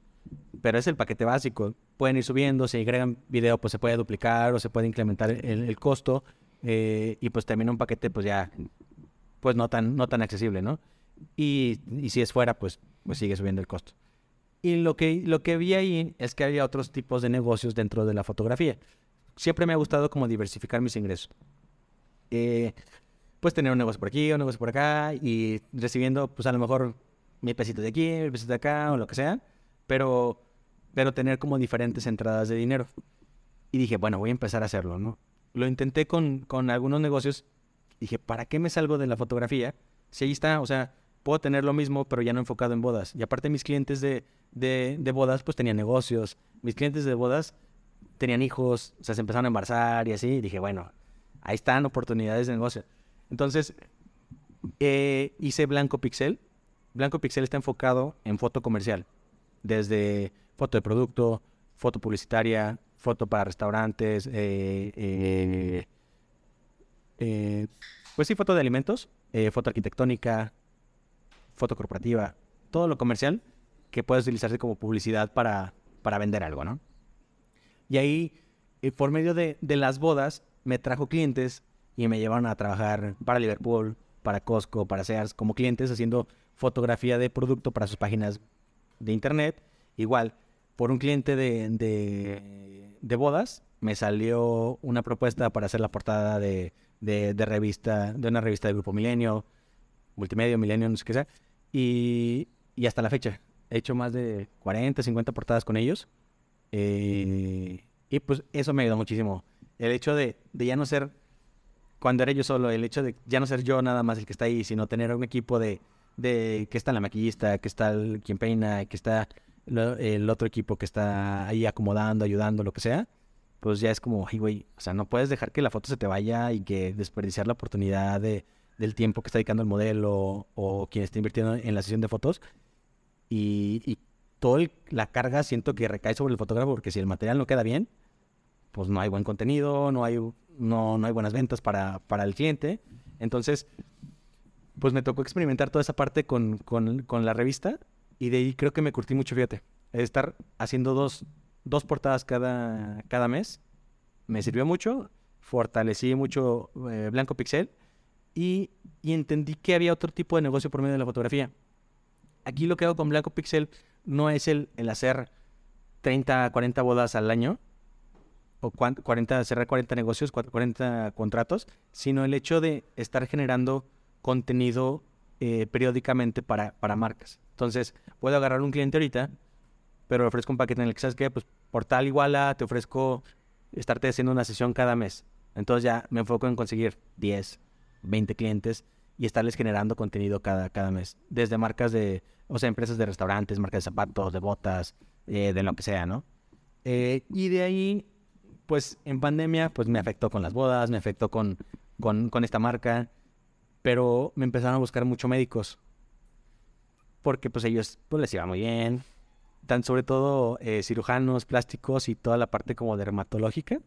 pero es el paquete básico. Pueden ir subiendo, si agregan video, pues se puede duplicar o se puede incrementar el, el costo, eh, y pues termina un paquete pues ya, pues no tan, no tan accesible, ¿no? Y, y si es fuera, pues, pues sigue subiendo el costo. Y lo que, lo que vi ahí es que había otros tipos de negocios dentro de la fotografía. Siempre me ha gustado como diversificar mis ingresos. Eh, pues tener un negocio por aquí, un negocio por acá y recibiendo pues a lo mejor mi pesito de aquí, mi pesito de acá o lo que sea, pero, pero tener como diferentes entradas de dinero. Y dije, bueno, voy a empezar a hacerlo, ¿no? Lo intenté con, con algunos negocios. Dije, ¿para qué me salgo de la fotografía? Si ahí está, o sea, puedo tener lo mismo, pero ya no enfocado en bodas. Y aparte mis clientes de, de, de bodas, pues tenían negocios. Mis clientes de bodas tenían hijos, o sea, se empezaron a embarazar y así. Y dije, bueno, ahí están oportunidades de negocio. Entonces, eh, hice Blanco Pixel. Blanco Pixel está enfocado en foto comercial. Desde foto de producto, foto publicitaria, foto para restaurantes, eh, eh, pues sí, foto de alimentos, foto arquitectónica, foto corporativa, todo lo comercial que puede utilizarse como publicidad para, para vender algo, ¿no? Y ahí, por medio de, de las bodas, me trajo clientes y me llevaron a trabajar para Liverpool, para Costco, para Sears, como clientes haciendo fotografía de producto para sus páginas de internet. Igual, por un cliente de, de, bodas, me salió una propuesta para hacer la portada de, de, de revista, de una revista de Grupo Milenio, Multimedia, Milenio, no sé qué sea. Y, y hasta la fecha, he hecho más de 40, 50 portadas con ellos. Eh, y pues eso me ayudó muchísimo. El hecho de, de ya no ser, cuando era yo solo, el hecho de ya no ser yo nada más el que está ahí, sino tener un equipo de, de que está la maquillista, que está el, quien peina, que está lo- el otro equipo que está ahí acomodando, ayudando, lo que sea, pues ya es como, ay, güey, o sea, no puedes dejar que la foto se te vaya y que desperdiciar la oportunidad de, del tiempo que está dedicando el modelo o quien está invirtiendo en la sesión de fotos. Y, y toda la carga siento que recae sobre el fotógrafo porque si el material no queda bien, pues no hay buen contenido, no hay, no, no hay buenas ventas para, para el cliente. Entonces, pues me tocó experimentar toda esa parte con, con, con la revista y de ahí creo que me curtí mucho, fíjate. Estar haciendo dos, dos portadas cada, cada mes me sirvió mucho, fortalecí mucho eh, Blanco Pixel y, y entendí que había otro tipo de negocio por medio de la fotografía. Aquí lo que hago con Blanco Pixel no es el, el hacer 30, 40 bodas al año, o cuan- 40, cerrar 40 negocios, cua- 40 contratos, sino el hecho de estar generando contenido eh, periódicamente para, para marcas. Entonces, puedo agarrar un cliente ahorita, pero le ofrezco un paquete en el que, ¿sabes qué? Pues por tal iguala, te ofrezco estarte haciendo una sesión cada mes. Entonces ya me enfoco en conseguir 10, 20 clientes y estarles generando contenido cada, cada mes. Desde marcas de, o sea, empresas de restaurantes, marcas de zapatos, de botas, eh, de lo que sea, ¿no? Eh, y de ahí, pues en pandemia, pues me afectó con las bodas, me afectó con, con, esta marca, pero me empezaron a buscar mucho médicos. Porque pues ellos, pues les iba muy bien. Tan sobre todo eh, cirujanos, plásticos y toda la parte como dermatológica.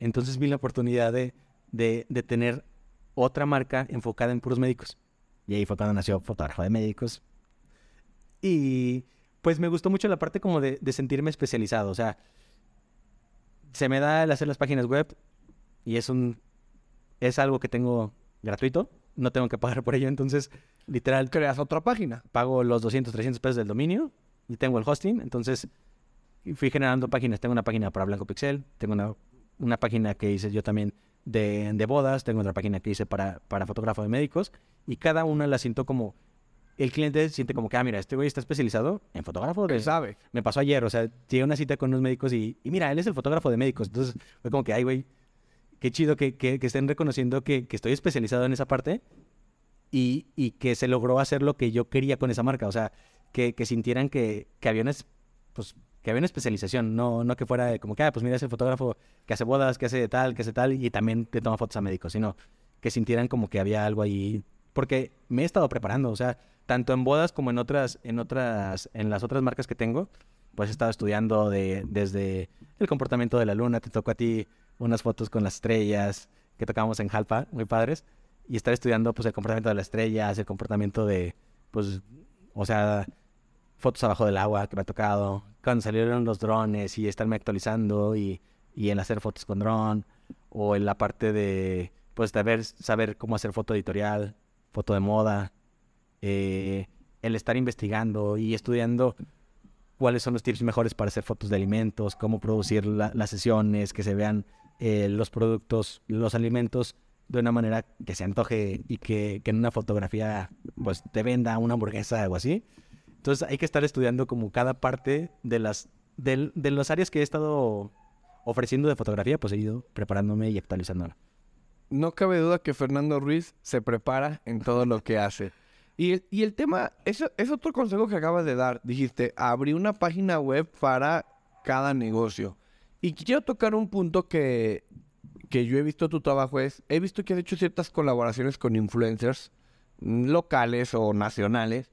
Entonces vi la oportunidad de, de, de tener otra marca enfocada en puros médicos. Y ahí fue cuando nació Fotógrafo de Médicos. Y pues me gustó mucho la parte como de, de sentirme especializado. O sea, se me da el hacer las páginas web y es un es algo que tengo gratuito. No tengo que pagar por ello. Entonces, literal, Creas otra página. pago los 200, 300 pesos del dominio y tengo el hosting. Entonces, fui generando páginas. Tengo una página para Blanco Pixel, tengo una, una página que hice yo también de, de bodas, tengo otra página que hice para, para fotógrafo de médicos y cada una la siento como... El cliente siente como que, ah, mira, este güey está especializado en fotógrafo de... Sabe. Me pasó ayer, o sea, llegué a una cita con unos médicos y, y mira, él es el fotógrafo de médicos. Entonces, fue como que, ay, güey, qué chido que, que, que estén reconociendo que, que estoy especializado en esa parte y, y que se logró hacer lo que yo quería con esa marca. O sea, que, sintieran que, que había una, es- pues, que había una especialización, no, no que fuera como que, ah, pues mira, es el fotógrafo que hace bodas, que hace tal, que hace tal, y también te toma fotos a médicos, sino que sintieran como que había algo ahí. Porque me he estado preparando, o sea, tanto en bodas como en otras, en otras, en las otras marcas que tengo, pues he estado estudiando de, desde el comportamiento de la luna, te tocó a ti unas fotos con las estrellas que tocábamos en Jalpa, muy padres, y estar estudiando pues el comportamiento de las estrellas, el comportamiento de, pues, o sea, fotos abajo del agua que me ha tocado, cuando salieron los drones y estarme actualizando y, y en hacer fotos con dron, o en la parte de, pues, ver, saber cómo hacer foto editorial, foto de moda, eh, el estar investigando y estudiando cuáles son los tips mejores para hacer fotos de alimentos, cómo producir la- las sesiones, que se vean eh, los productos, los alimentos de una manera que se antoje y que, en una fotografía pues te venda una hamburguesa o así. Entonces hay que estar estudiando como cada parte de las de, las áreas que he estado ofreciendo de fotografía, pues he ido preparándome y actualizándome. No cabe duda que Fernando Ruiz se prepara en todo lo que hace. Y, el- y el tema, eso es otro consejo que acabas de dar. Dijiste, abrí una página web para cada negocio. Y quiero tocar un punto que, que yo he visto tu trabajo es, he visto que has hecho ciertas colaboraciones con influencers locales o nacionales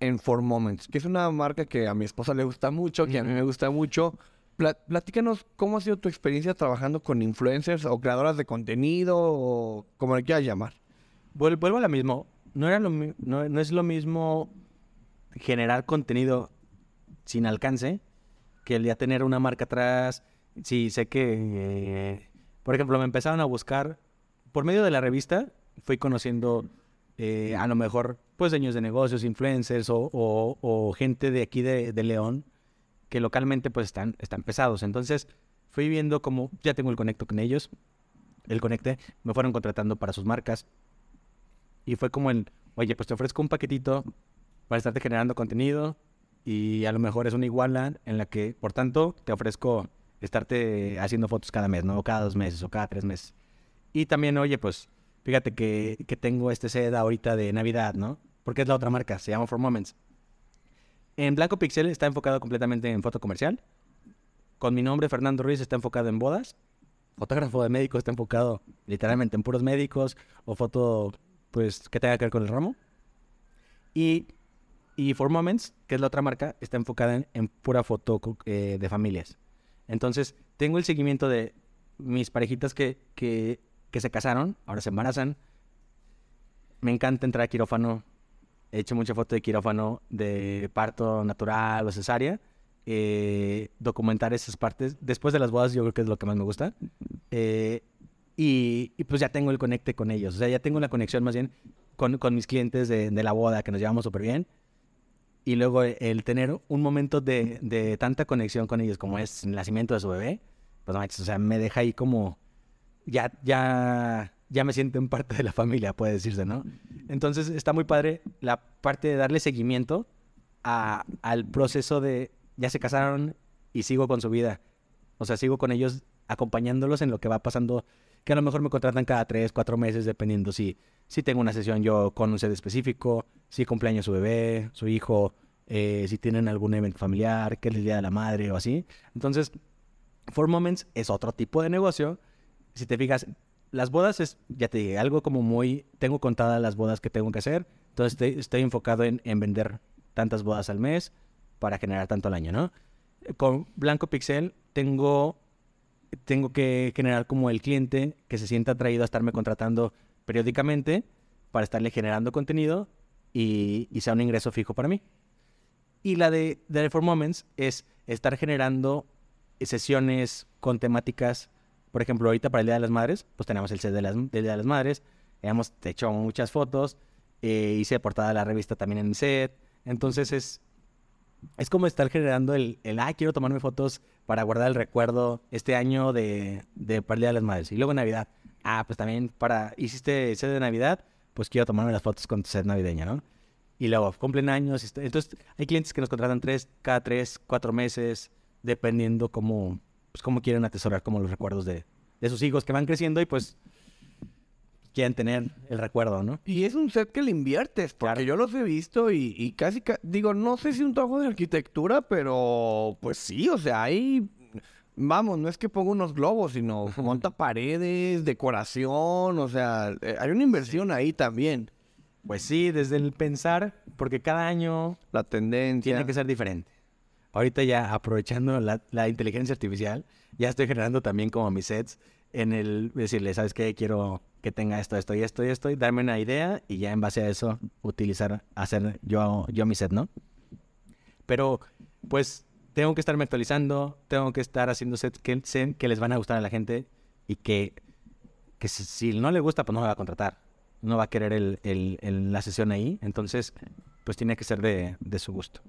en For Moments, que es una marca que a mi esposa le gusta mucho, que a mí me gusta mucho. Pla- platícanos cómo ha sido tu experiencia trabajando con influencers o creadoras de contenido o como le quieras llamar. Vuel- Vuelvo a lo mismo. No, era lo, no, no es lo mismo generar contenido sin alcance que el ya tener una marca atrás. Sí, sé que, eh, por ejemplo, me empezaron a buscar por medio de la revista. Fui conociendo eh, a lo mejor pues dueños de negocios, influencers o, gente de aquí de, León que localmente pues están, están pesados. Entonces fui viendo cómo ya tengo el conecto con ellos, el conecte, me fueron contratando para sus marcas. Y fue como el, oye, pues te ofrezco un paquetito para estarte generando contenido y a lo mejor es una iguala en la que, por tanto, te ofrezco estarte haciendo fotos cada mes, ¿no? O cada dos meses o cada tres meses. Y también, oye, pues, fíjate que, que tengo este set ahorita de Navidad, ¿no? Porque es la otra marca, se llama For Moments. En Blanco Pixel está enfocado completamente en foto comercial. Con mi nombre, Fernando Ruiz, está enfocado en bodas. Fotógrafo de médicos está enfocado literalmente en puros médicos o foto, pues, que tenga que ver con el ramo. Y, y For Moments, que es la otra marca, está enfocada en, en pura foto eh, de familias. Entonces, tengo el seguimiento de mis parejitas que, que, que se casaron, ahora se embarazan. Me encanta entrar a quirófano. He hecho mucha foto de quirófano de parto natural o cesárea. Eh, documentar esas partes. Después de las bodas, yo creo que es lo que más me gusta. Eh, y, y, pues ya tengo el conecte con ellos. O sea, ya tengo la conexión más bien con, con mis clientes de, de, la boda, que nos llevamos súper bien. Y luego el tener un momento de, de, tanta conexión con ellos como es el nacimiento de su bebé, pues no manches, o sea, me deja ahí como... Ya, ya, ya me siento en parte de la familia, puede decirse, ¿no? Entonces está muy padre la parte de darle seguimiento a, al proceso de ya se casaron y sigo con su vida. O sea, sigo con ellos acompañándolos en lo que va pasando, que a lo mejor me contratan cada tres, cuatro meses, dependiendo si, si tengo una sesión yo con un set específico, si cumpleaños su bebé, su hijo, eh, si tienen algún evento familiar, que es el Día de la Madre o así. Entonces, For Moments es otro tipo de negocio. Si te fijas, las bodas es, ya te dije, algo como muy, tengo contadas las bodas que tengo que hacer, entonces estoy, estoy enfocado en, en, vender tantas bodas al mes para generar tanto al año, ¿no? Con Blanco Pixel tengo, tengo que generar como el cliente que se sienta atraído a estarme contratando periódicamente para estarle generando contenido y, sea un ingreso fijo para mí. Y la de, de Moments es estar generando sesiones con temáticas por ejemplo, ahorita para el Día de las Madres, pues tenemos el set de las, del Día de las Madres. Hemos hecho muchas fotos. Eh, hice portada de la revista también en mi set. Entonces es, es como estar generando el, el, ah, quiero tomarme fotos para guardar el recuerdo este año de, de Día de las Madres. Y luego Navidad. Ah, pues también para, hiciste set de Navidad, pues quiero tomarme las fotos con tu set navideña, ¿no? Y luego cumplen años. Entonces hay clientes que nos contratan tres, cada tres, cuatro meses, dependiendo cómo, pues cómo quieren atesorar como los recuerdos de, de sus hijos que van creciendo y pues quieren tener el recuerdo, ¿no? Y es un set que le inviertes, porque claro. yo los he visto y, y casi, ca digo, no sé si un trabajo de arquitectura, pero pues sí, o sea, hay, vamos, no es que ponga unos globos, sino monta paredes, decoración, o sea, eh, hay una inversión ahí también. Pues sí, desde el pensar, porque cada año la tendencia tiene que ser diferente. Ahorita ya aprovechando la, la, inteligencia artificial, ya estoy generando también como mis sets en el decirle, ¿sabes qué? Quiero que tenga esto, esto y esto y esto, y darme una idea y ya en base a eso utilizar, hacer yo, yo mi set, ¿no? Pero pues tengo que estarme actualizando, tengo que estar haciendo sets que que les van a gustar a la gente y que, que si, si no le gusta, pues no me va a contratar. No va a querer el, el, el, la sesión ahí, entonces pues tiene que ser de, de su gusto.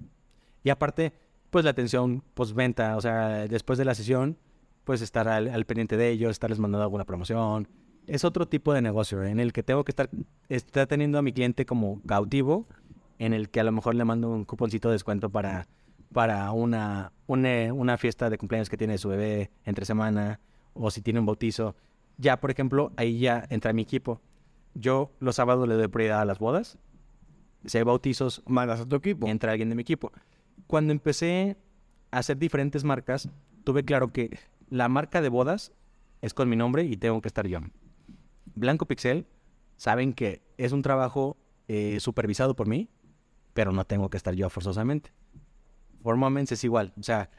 Y aparte, pues la atención postventa, o sea, después de la sesión, pues estar al, al, pendiente de ellos, estarles mandando alguna promoción. Es otro tipo de negocio en el que tengo que estar, estar teniendo a mi cliente como cautivo, en el que a lo mejor le mando un cuponcito de descuento para, para una, una, una fiesta de cumpleaños que tiene su bebé entre semana, o si tiene un bautizo. Ya, por ejemplo, ahí ya entra mi equipo. Yo los sábados le doy prioridad a las bodas. Si hay bautizos, mandas a tu equipo. Entra alguien de mi equipo cuando empecé a hacer diferentes marcas, tuve claro que la marca de bodas es con mi nombre y tengo que estar yo. Blanco Pixel, saben que es un trabajo eh, supervisado por mí, pero no tengo que estar yo forzosamente. For Moments es igual, o sea,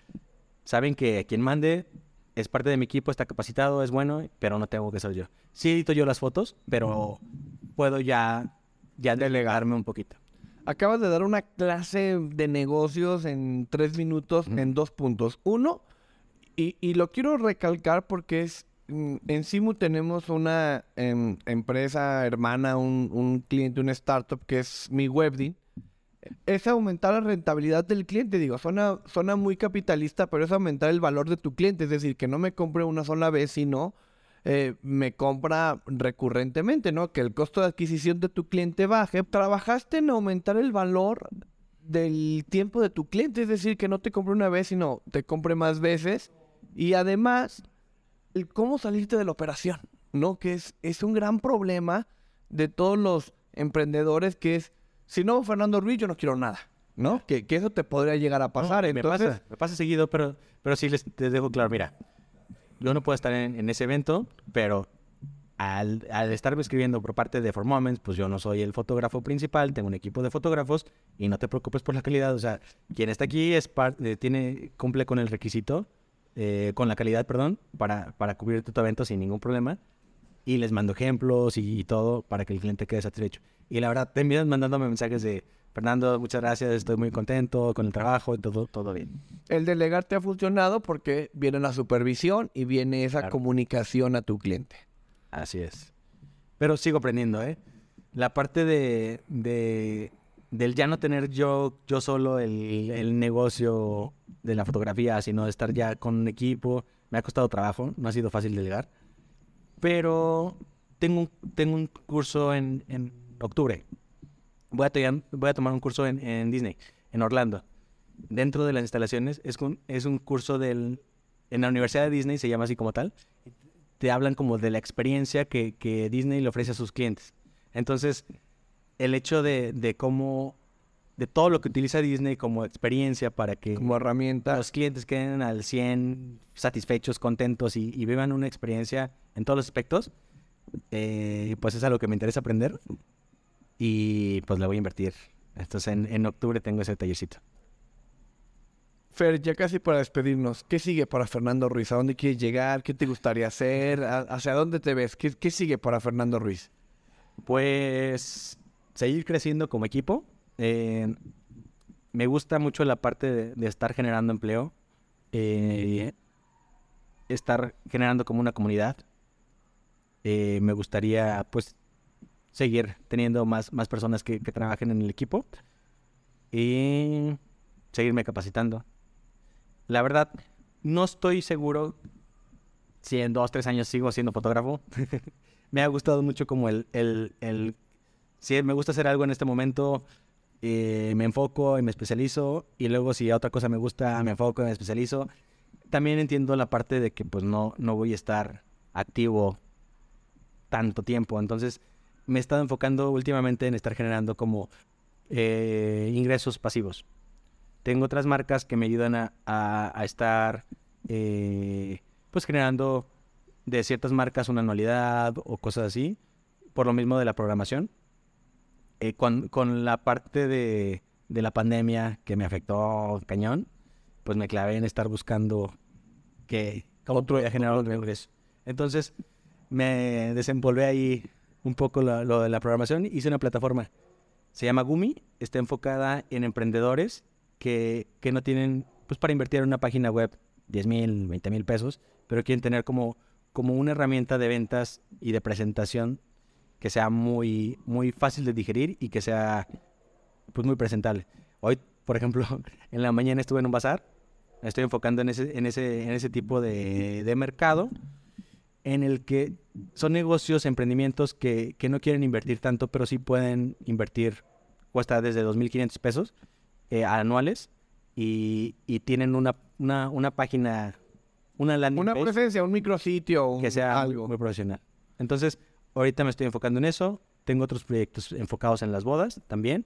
saben que quien mande es parte de mi equipo, está capacitado, es bueno, pero no tengo que ser yo. Sí edito yo las fotos, pero puedo ya, ya delegarme un poquito. Acabas de dar una clase de negocios en tres minutos mm. en dos puntos. Uno, y, y, lo quiero recalcar porque es mm, en Simu tenemos una em, empresa hermana, un, un, cliente, una startup que es mi Webdin. es aumentar la rentabilidad del cliente. Digo, suena, suena muy capitalista, pero es aumentar el valor de tu cliente. Es decir, que no me compre una sola vez, sino eh, me compra recurrentemente, ¿no? Que el costo de adquisición de tu cliente baje. Trabajaste en aumentar el valor del tiempo de tu cliente, es decir, que no te compre una vez, sino te compre más veces. Y además, el cómo salirte de la operación, ¿no? Que es, es un gran problema de todos los emprendedores, que es, si no, Fernando Ruiz, yo no quiero nada, ¿no? Que, que eso te podría llegar a pasar. me Entonces, pasa, me pasa seguido, pero, pero sí les, les dejo claro, mira, yo no puedo estar en, en ese evento, pero al, al estarme escribiendo por parte de For Moments, pues yo no soy el fotógrafo principal, tengo un equipo de fotógrafos y no te preocupes por la calidad. O sea, quien está aquí es par- eh, tiene, cumple con el requisito, eh, con la calidad, perdón, para, para cubrir tu evento sin ningún problema. Y les mando ejemplos y, y todo para que el cliente quede satisfecho. Y la verdad, te envían mandándome mensajes de, Fernando, muchas gracias, estoy muy contento con el trabajo, todo, todo bien. el delegar te ha funcionado porque viene la supervisión y viene esa Claro. comunicación a tu cliente. Así es. Pero sigo aprendiendo, ¿eh? La parte de, de del ya no tener yo, yo solo el, el negocio de la fotografía, sino de estar ya con un equipo, me ha costado trabajo, no ha sido fácil delegar. Pero tengo un, tengo un curso en, en octubre. Voy a, voy a tomar un curso en, en Disney, en Orlando. Dentro de las instalaciones es un, es un curso del... En la Universidad de Disney se llama así como tal te hablan como de la experiencia que, que Disney le ofrece a sus clientes. Entonces, el hecho de, de cómo, de todo lo que utiliza Disney como experiencia para que Como herramienta. los clientes queden al 100 satisfechos, contentos y, y vivan una experiencia en todos los aspectos, eh, pues es algo que me interesa aprender y pues le voy a invertir. Entonces, en, en octubre tengo ese tallercito. Fer, ya casi para despedirnos, ¿qué sigue para Fernando Ruiz? ¿A dónde quieres llegar? ¿Qué te gustaría hacer? ¿A- ¿Hacia dónde te ves? ¿Qué, qué sigue para Fernando Ruiz? Pues seguir creciendo como equipo. Eh, me gusta mucho la parte de, de estar generando empleo. eh, estar generando como una comunidad. Eh, me gustaría pues seguir teniendo más, más personas que, que trabajen en el equipo. Y seguirme capacitando. La verdad, no estoy seguro si en dos, tres años sigo siendo fotógrafo. me ha gustado mucho como el, el, el... Si me gusta hacer algo en este momento, eh, me enfoco y me especializo. Y luego si a otra cosa me gusta, me enfoco y me especializo. También entiendo la parte de que pues no, no voy a estar activo tanto tiempo. Entonces me he estado enfocando últimamente en estar generando como eh, ingresos pasivos. Tengo otras marcas que me ayudan a, a- estar eh, pues generando de ciertas marcas una anualidad o cosas así, por lo mismo de la programación. Eh, con, la parte de, la pandemia que me afectó cañón, pues me clavé en estar buscando que podía generar otro ingreso. Entonces me desenvolvé ahí un poco lo, de la programación, hice una plataforma, se llama Gumi, está enfocada en emprendedores que, no tienen, pues para invertir en una página web 10 mil, 20 mil pesos, pero quieren tener como una herramienta de ventas y de presentación que sea muy, muy fácil de digerir y que sea pues muy presentable. Hoy, por ejemplo, en la mañana estuve en un bazar, me estoy enfocando en ese, en ese, en ese tipo de, de mercado en el que son negocios, emprendimientos que, que no quieren invertir tanto, pero sí pueden invertir, cuesta desde 2.500 pesos eh, anuales y, y tienen una, una, una página, una landing Una page presencia, un micrositio, que sea algo. muy profesional. Entonces, ahorita me estoy enfocando en eso. Tengo otros proyectos enfocados en las bodas también.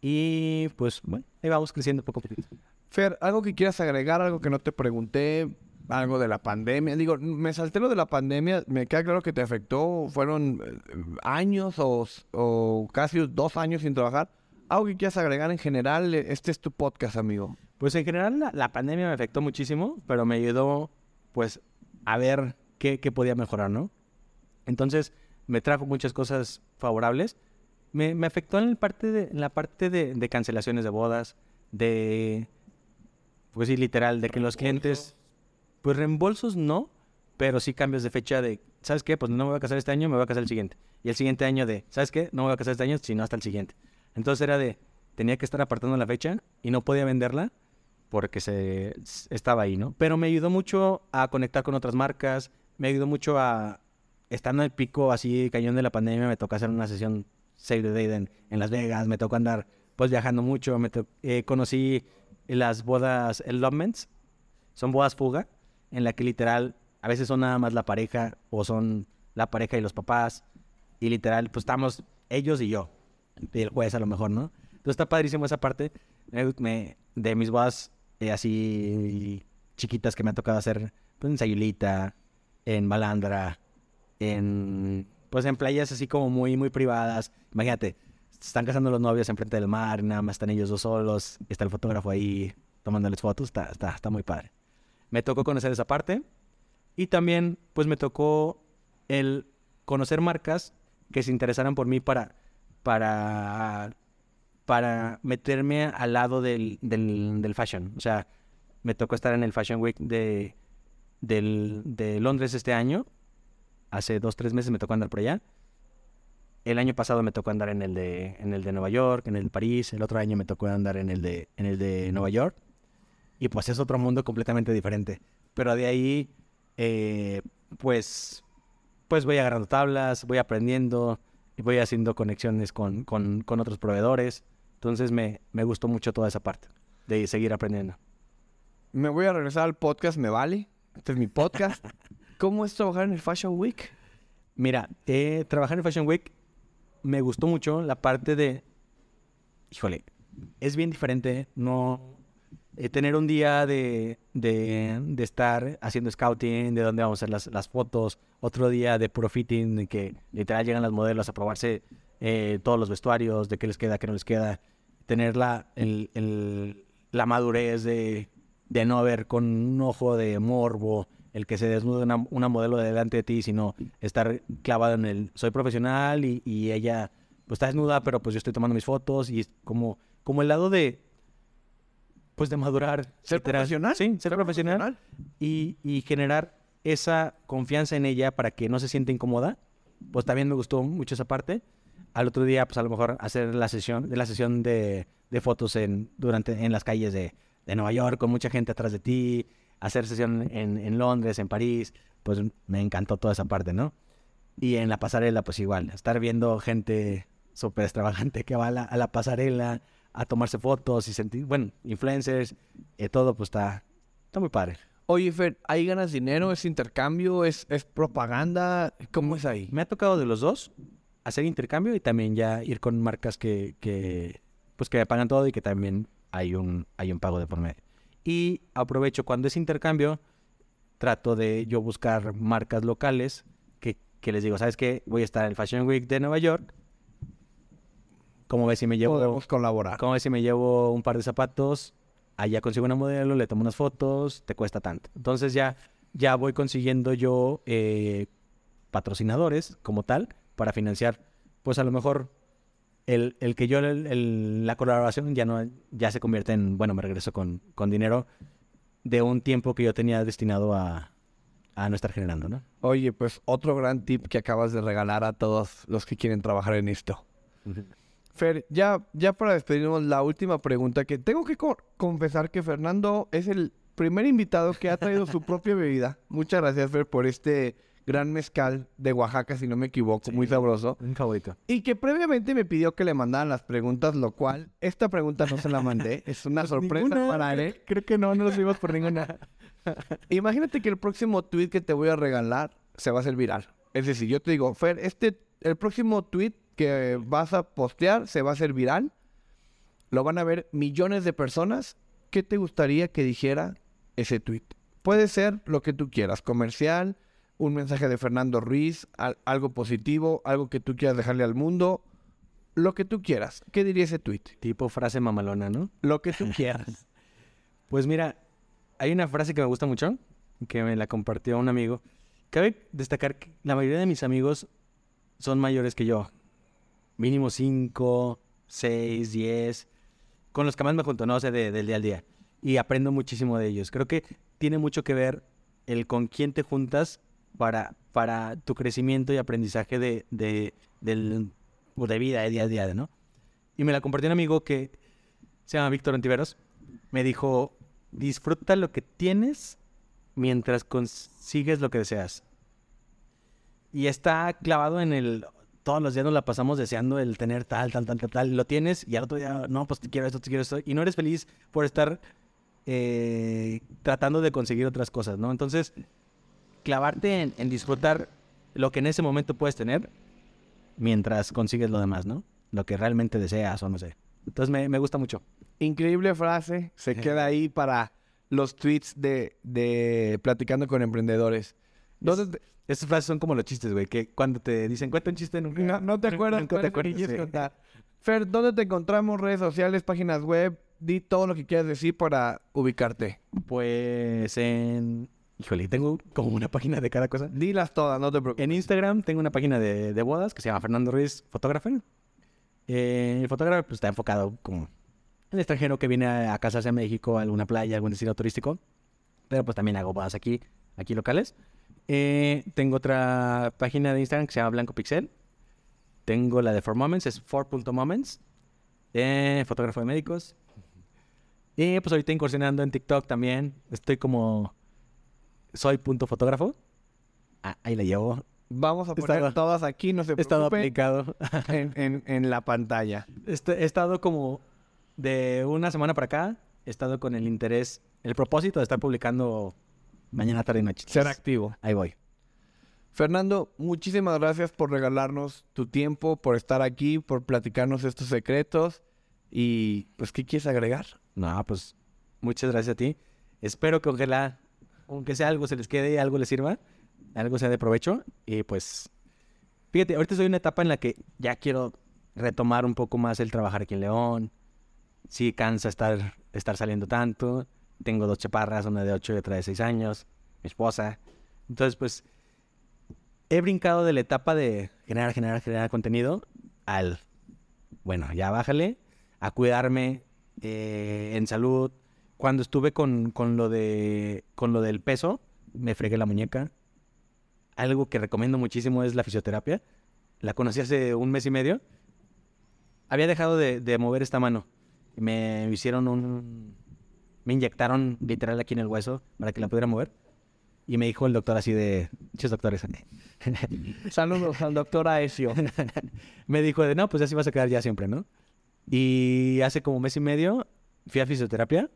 Y pues, bueno, ahí vamos creciendo poco a poquito. Fer, algo que quieras agregar, algo que no te pregunté, algo de la pandemia. Digo, me salté lo de la pandemia, me queda claro que te afectó, fueron eh, años o, o casi dos años sin trabajar. Algo que quieras agregar en general, este es tu podcast, amigo. Pues en general la, la pandemia me afectó muchísimo, pero me ayudó pues a ver qué, qué podía mejorar, ¿no? Entonces me trajo muchas cosas favorables. Me, me afectó en, el parte de, en la parte de, de cancelaciones de bodas, de, pues sí, literal, de que los clientes, pues reembolsos no, pero sí cambios de fecha de, ¿sabes qué? Pues no me voy a casar este año, me voy a casar el siguiente. Y el siguiente año de, ¿sabes qué? No me voy a casar este año, sino hasta el siguiente. Entonces era de, tenía que estar apartando la fecha y no podía venderla porque se, estaba ahí, ¿no? Pero me ayudó mucho a conectar con otras marcas, me ayudó mucho a, estando en el pico así, cañón de la pandemia, me tocó hacer una sesión Save the Date en, en Las Vegas, me tocó andar pues viajando mucho, me eh, conocí las bodas Elopements, son bodas fuga, en la que literal a veces son nada más la pareja o son la pareja y los papás y literal pues estamos ellos y yo y el juez a lo mejor, ¿no? Entonces está padrísimo esa parte me- de mis bodas eh, así chiquitas que me ha tocado hacer pues, en Sayulita, en Malandra, en pues en playas así como muy muy privadas. Imagínate, están casando los novios enfrente del mar, nada más están ellos dos solos, está el fotógrafo ahí tomándoles fotos, está, está, está muy padre. Me tocó conocer esa parte y también pues me tocó el conocer marcas que se interesaran por mí para para para meterme al lado del, del, del fashion. O sea, me tocó estar en el Fashion Week de, del- de Londres este año. Hace dos, tres meses me tocó andar por allá. El año pasado me tocó andar en el de, en el de Nueva York, en el de París. El otro año me tocó andar en el de, en el de Nueva York. Y pues es otro mundo completamente diferente. Pero de ahí, eh, pues, pues voy agarrando tablas, voy aprendiendo, y voy haciendo conexiones con, con, con otros proveedores. Entonces me, me gustó mucho toda esa parte de seguir aprendiendo. Me voy a regresar al podcast, me vale. Este es mi podcast. ¿Cómo es trabajar en el Fashion Week? Mira, eh, trabajar en Fashion Week me gustó mucho la parte de, híjole, es bien diferente, no eh, tener un día de, de, de estar haciendo scouting, de dónde vamos a hacer las, las fotos, otro día de puro fitting, de que literal llegan las modelos a probarse eh, todos los vestuarios, de qué les queda, qué no les queda, tener la, el- el- la madurez de, de no ver con un ojo de morbo el que se desnude una, una modelo delante de ti, sino estar clavado en el soy profesional y, y ella pues está desnuda, pero pues yo estoy tomando mis fotos y es como, como el lado de pues de madurar. ¿Ser literal. profesional? Sí, ser, profesional, Y, y generar esa confianza en ella para que no se sienta incómoda. Pues también me gustó mucho esa parte. Al otro día, pues a lo mejor hacer la sesión, de la sesión de, de fotos en, durante, en las calles de, de Nueva York con mucha gente atrás de ti, hacer sesión en, en Londres, en París, pues me encantó toda esa parte, ¿no? Y en la pasarela, pues igual, estar viendo gente súper extravagante que va a la, a la pasarela a tomarse fotos y sentir, bueno, influencers, eh, todo, pues está, está muy padre. Oye, Fer, ¿ahí ganas dinero? ¿Es intercambio? ¿Es, es propaganda? ¿Cómo es ahí? Me ha tocado de los dos hacer intercambio y también ya ir con marcas que, que pues que me pagan todo y que también hay un, hay un pago de por medio. Y aprovecho cuando es intercambio, trato de yo buscar marcas locales que, que les digo, ¿sabes qué? Voy a estar en el Fashion Week de Nueva York. ¿Cómo ves si me llevo, Podemos colaborar. cómo ves si me llevo un par de zapatos? Allá consigo una modelo, le tomo unas fotos, te cuesta tanto. Entonces ya, ya voy consiguiendo yo eh, patrocinadores como tal para financiar, pues a lo mejor el, el que yo, el- el- la colaboración ya no, ya se convierte en, bueno, me regreso con, con dinero de un tiempo que yo tenía destinado a, a no estar generando, ¿no? Oye, pues otro gran tip que acabas de regalar a todos los que quieren trabajar en esto. Fer, ya, ya para despedirnos, la última pregunta que tengo que co- confesar que Fernando es el primer invitado que ha traído su propia bebida. Muchas gracias, Fer, por este gran mezcal de Oaxaca, si no me equivoco, muy sabroso. Un favorito. Y que previamente me pidió que le mandaran las preguntas, lo cual esta pregunta no se la mandé. Es una sorpresa Ninguna, para él. Creo que no, no lo subimos por ninguna. Imagínate que el próximo tweet que te voy a regalar se va a hacer viral. Es decir, yo te digo, Fer, este, el próximo tweet que vas a postear se va a hacer viral. Lo van a ver millones de personas. ¿Qué te gustaría que dijera ese tweet? Puede ser lo que tú quieras, comercial, un mensaje de Fernando Ruiz, al- algo positivo, algo que tú quieras dejarle al mundo, lo que tú quieras. ¿Qué diría ese tweet? Tipo frase mamalona, ¿no? Lo que tú quieras. Pues mira, hay una frase que me gusta mucho, que me la compartió un amigo. Cabe destacar que la mayoría de mis amigos son mayores que yo. Mínimo 5, 6, 10. Con los que más me junto, no sé, de- del día al día. Y aprendo muchísimo de ellos. Creo que tiene mucho que ver el con quién te juntas para, para tu crecimiento y aprendizaje de, de, del, o de vida, de día a día, ¿no? Y me la compartió un amigo que se llama Víctor Antiveros, me dijo, disfruta lo que tienes mientras consigues lo que deseas. Y está clavado en el, todos los días nos la pasamos deseando el tener tal, tal, tal, tal, tal. Lo tienes y al otro día, no, pues te quiero esto, te quiero esto. Y no eres feliz por estar eh, tratando de conseguir otras cosas, ¿no? Entonces, clavarte en, en disfrutar lo que en ese momento puedes tener mientras consigues lo demás, ¿no? Lo que realmente deseas o no sé. Entonces me, me gusta mucho. Increíble frase. Se queda ahí para los tweets de, de Platicando con Emprendedores. ¿Dónde te- Esas frases son como los chistes, güey, que cuando te dicen cuenta un chiste nunca, No, no te acuerdas. nunca te acuerdas. sí. contar. Fer, ¿dónde te encontramos? Redes sociales, páginas web. Di todo lo que quieras decir para ubicarte. Pues en... Híjole, tengo como una página de cada cosa. Dilas todas, no te preocupes. En Instagram tengo una página de, de bodas que se llama Fernando Ruiz Fotógrafo. Eh, el fotógrafo pues, está enfocado como el extranjero que viene a, a casarse a México, a alguna playa, algún destino turístico. Pero pues también hago bodas aquí, aquí locales. Eh, tengo otra página de Instagram que se llama Blanco Pixel. Tengo la de For Moments, es for.moments. Eh, fotógrafo de médicos. Y pues ahorita incursionando en TikTok también. Estoy como soy punto fotógrafo. Ah, ahí la llevo. Vamos a poner todas aquí, no se He estado preocupen, aplicado. en, en, en la pantalla. Este- he estado como de una semana para acá. He estado con el interés, el propósito de estar publicando mañana, tarde y noche. Ser activo. Ahí voy. Fernando, muchísimas gracias por regalarnos tu tiempo, por estar aquí, por platicarnos estos secretos. Y pues, ¿qué quieres agregar? No, pues muchas gracias a ti. Espero que ojalá, aunque sea algo se les quede, algo les sirva, algo sea de provecho. Y pues, fíjate, ahorita estoy en una etapa en la que ya quiero retomar un poco más el trabajar aquí en León. Sí cansa estar, estar saliendo tanto. Tengo dos chaparras, una de 8 y otra de 6 años, mi esposa. Entonces, pues, he brincado de la etapa de generar, generar, generar contenido al, bueno, ya bájale, a cuidarme eh, en salud. Cuando estuve con, con, lo de, con lo del peso, me fregué la muñeca. Algo que recomiendo muchísimo es la fisioterapia. La conocí hace un mes y medio. Había dejado de, de mover esta mano. Me hicieron un... Me inyectaron literal aquí en el hueso para que la pudiera mover. Y me dijo el doctor así de... Muchos doctores. Saludos al doctor Aesio. me dijo de, no, pues así vas a quedar ya siempre, ¿no? Y hace como mes y medio fui a fisioterapia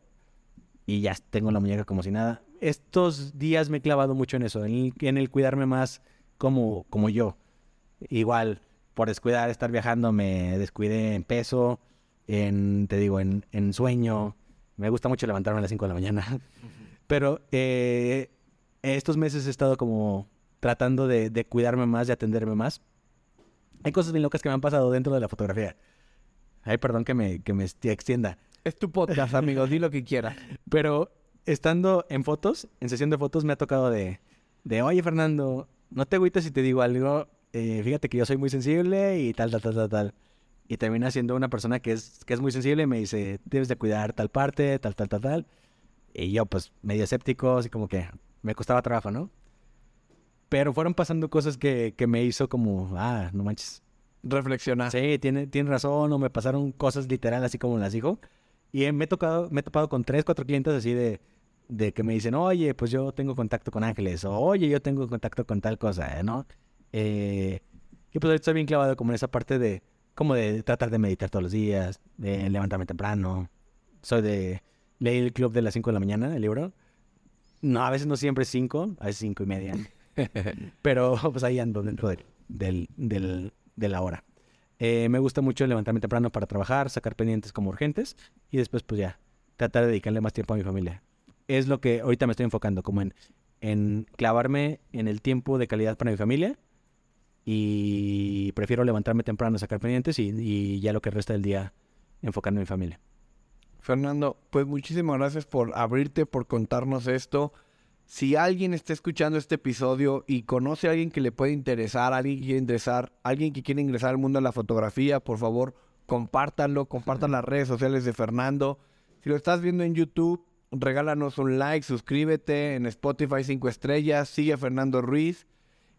y ya tengo la muñeca como si nada. Estos días me he clavado mucho en eso, en el, en el cuidarme más como, como yo. Igual, por descuidar, estar viajando, me descuidé en peso, en, te digo, en, en sueño. Me gusta mucho levantarme a las 5 de la mañana. Pero eh, estos meses he estado como tratando de, de cuidarme más, de atenderme más. Hay cosas bien locas que me han pasado dentro de la fotografía. Ay, perdón que me, que me extienda. Es tu podcast, amigos. Di lo que quieras. Pero estando en fotos, en sesión de fotos, me ha tocado de, de oye, Fernando, no te agüites si te digo algo. eh, fíjate que yo soy muy sensible y tal, tal, tal, tal, tal. Y termina siendo una persona que es, que es muy sensible y me dice, debes de cuidar tal parte, tal, tal, tal, tal. Y yo, pues, medio escéptico, así como que me costaba trabajo, ¿no? Pero fueron pasando cosas que, que me hizo como, ah, no manches, Reflexionar. Sí, tiene, tiene razón, o me pasaron cosas literal así como las dijo. Y eh, me he tocado, me he topado con tres, cuatro clientes así de, de que me dicen, oye, pues yo tengo contacto con ángeles, o oye, yo tengo contacto con tal cosa, ¿no? Eh, y pues estoy bien clavado como en esa parte de, como de tratar de meditar todos los días, de levantarme temprano. Soy de, leí el club de las 5 de la mañana, el libro. No, a veces no siempre 5, a veces cinco y media. Pero pues ahí ando dentro del, del, del- de la hora. Eh, me gusta mucho levantarme temprano para trabajar, sacar pendientes como urgentes y después pues ya, tratar de dedicarle más tiempo a mi familia. Es lo que ahorita me estoy enfocando, como en, en clavarme en el tiempo de calidad para mi familia y prefiero levantarme temprano, sacar pendientes y, y ya lo que resta del día enfocarme en mi familia. Fernando, pues muchísimas gracias por abrirte, por contarnos esto. Si alguien está escuchando este episodio y conoce a alguien que le puede interesar, alguien que quiere ingresar, alguien que quiere ingresar al mundo de la fotografía, por favor, compártanlo, compartan las redes sociales de Fernando. Si lo estás viendo en YouTube, regálanos un like, suscríbete en Spotify 5 estrellas, sigue a Fernando Ruiz.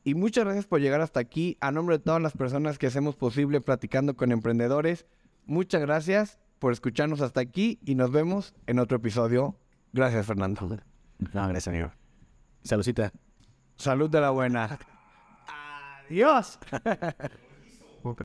Y muchas gracias por llegar hasta aquí. A nombre de todas las personas que hacemos posible platicando con emprendedores, muchas gracias por escucharnos hasta aquí y nos vemos en otro episodio. Gracias, Fernando. No, gracias, amigo. Saludcita. Salud de la buena. Adiós.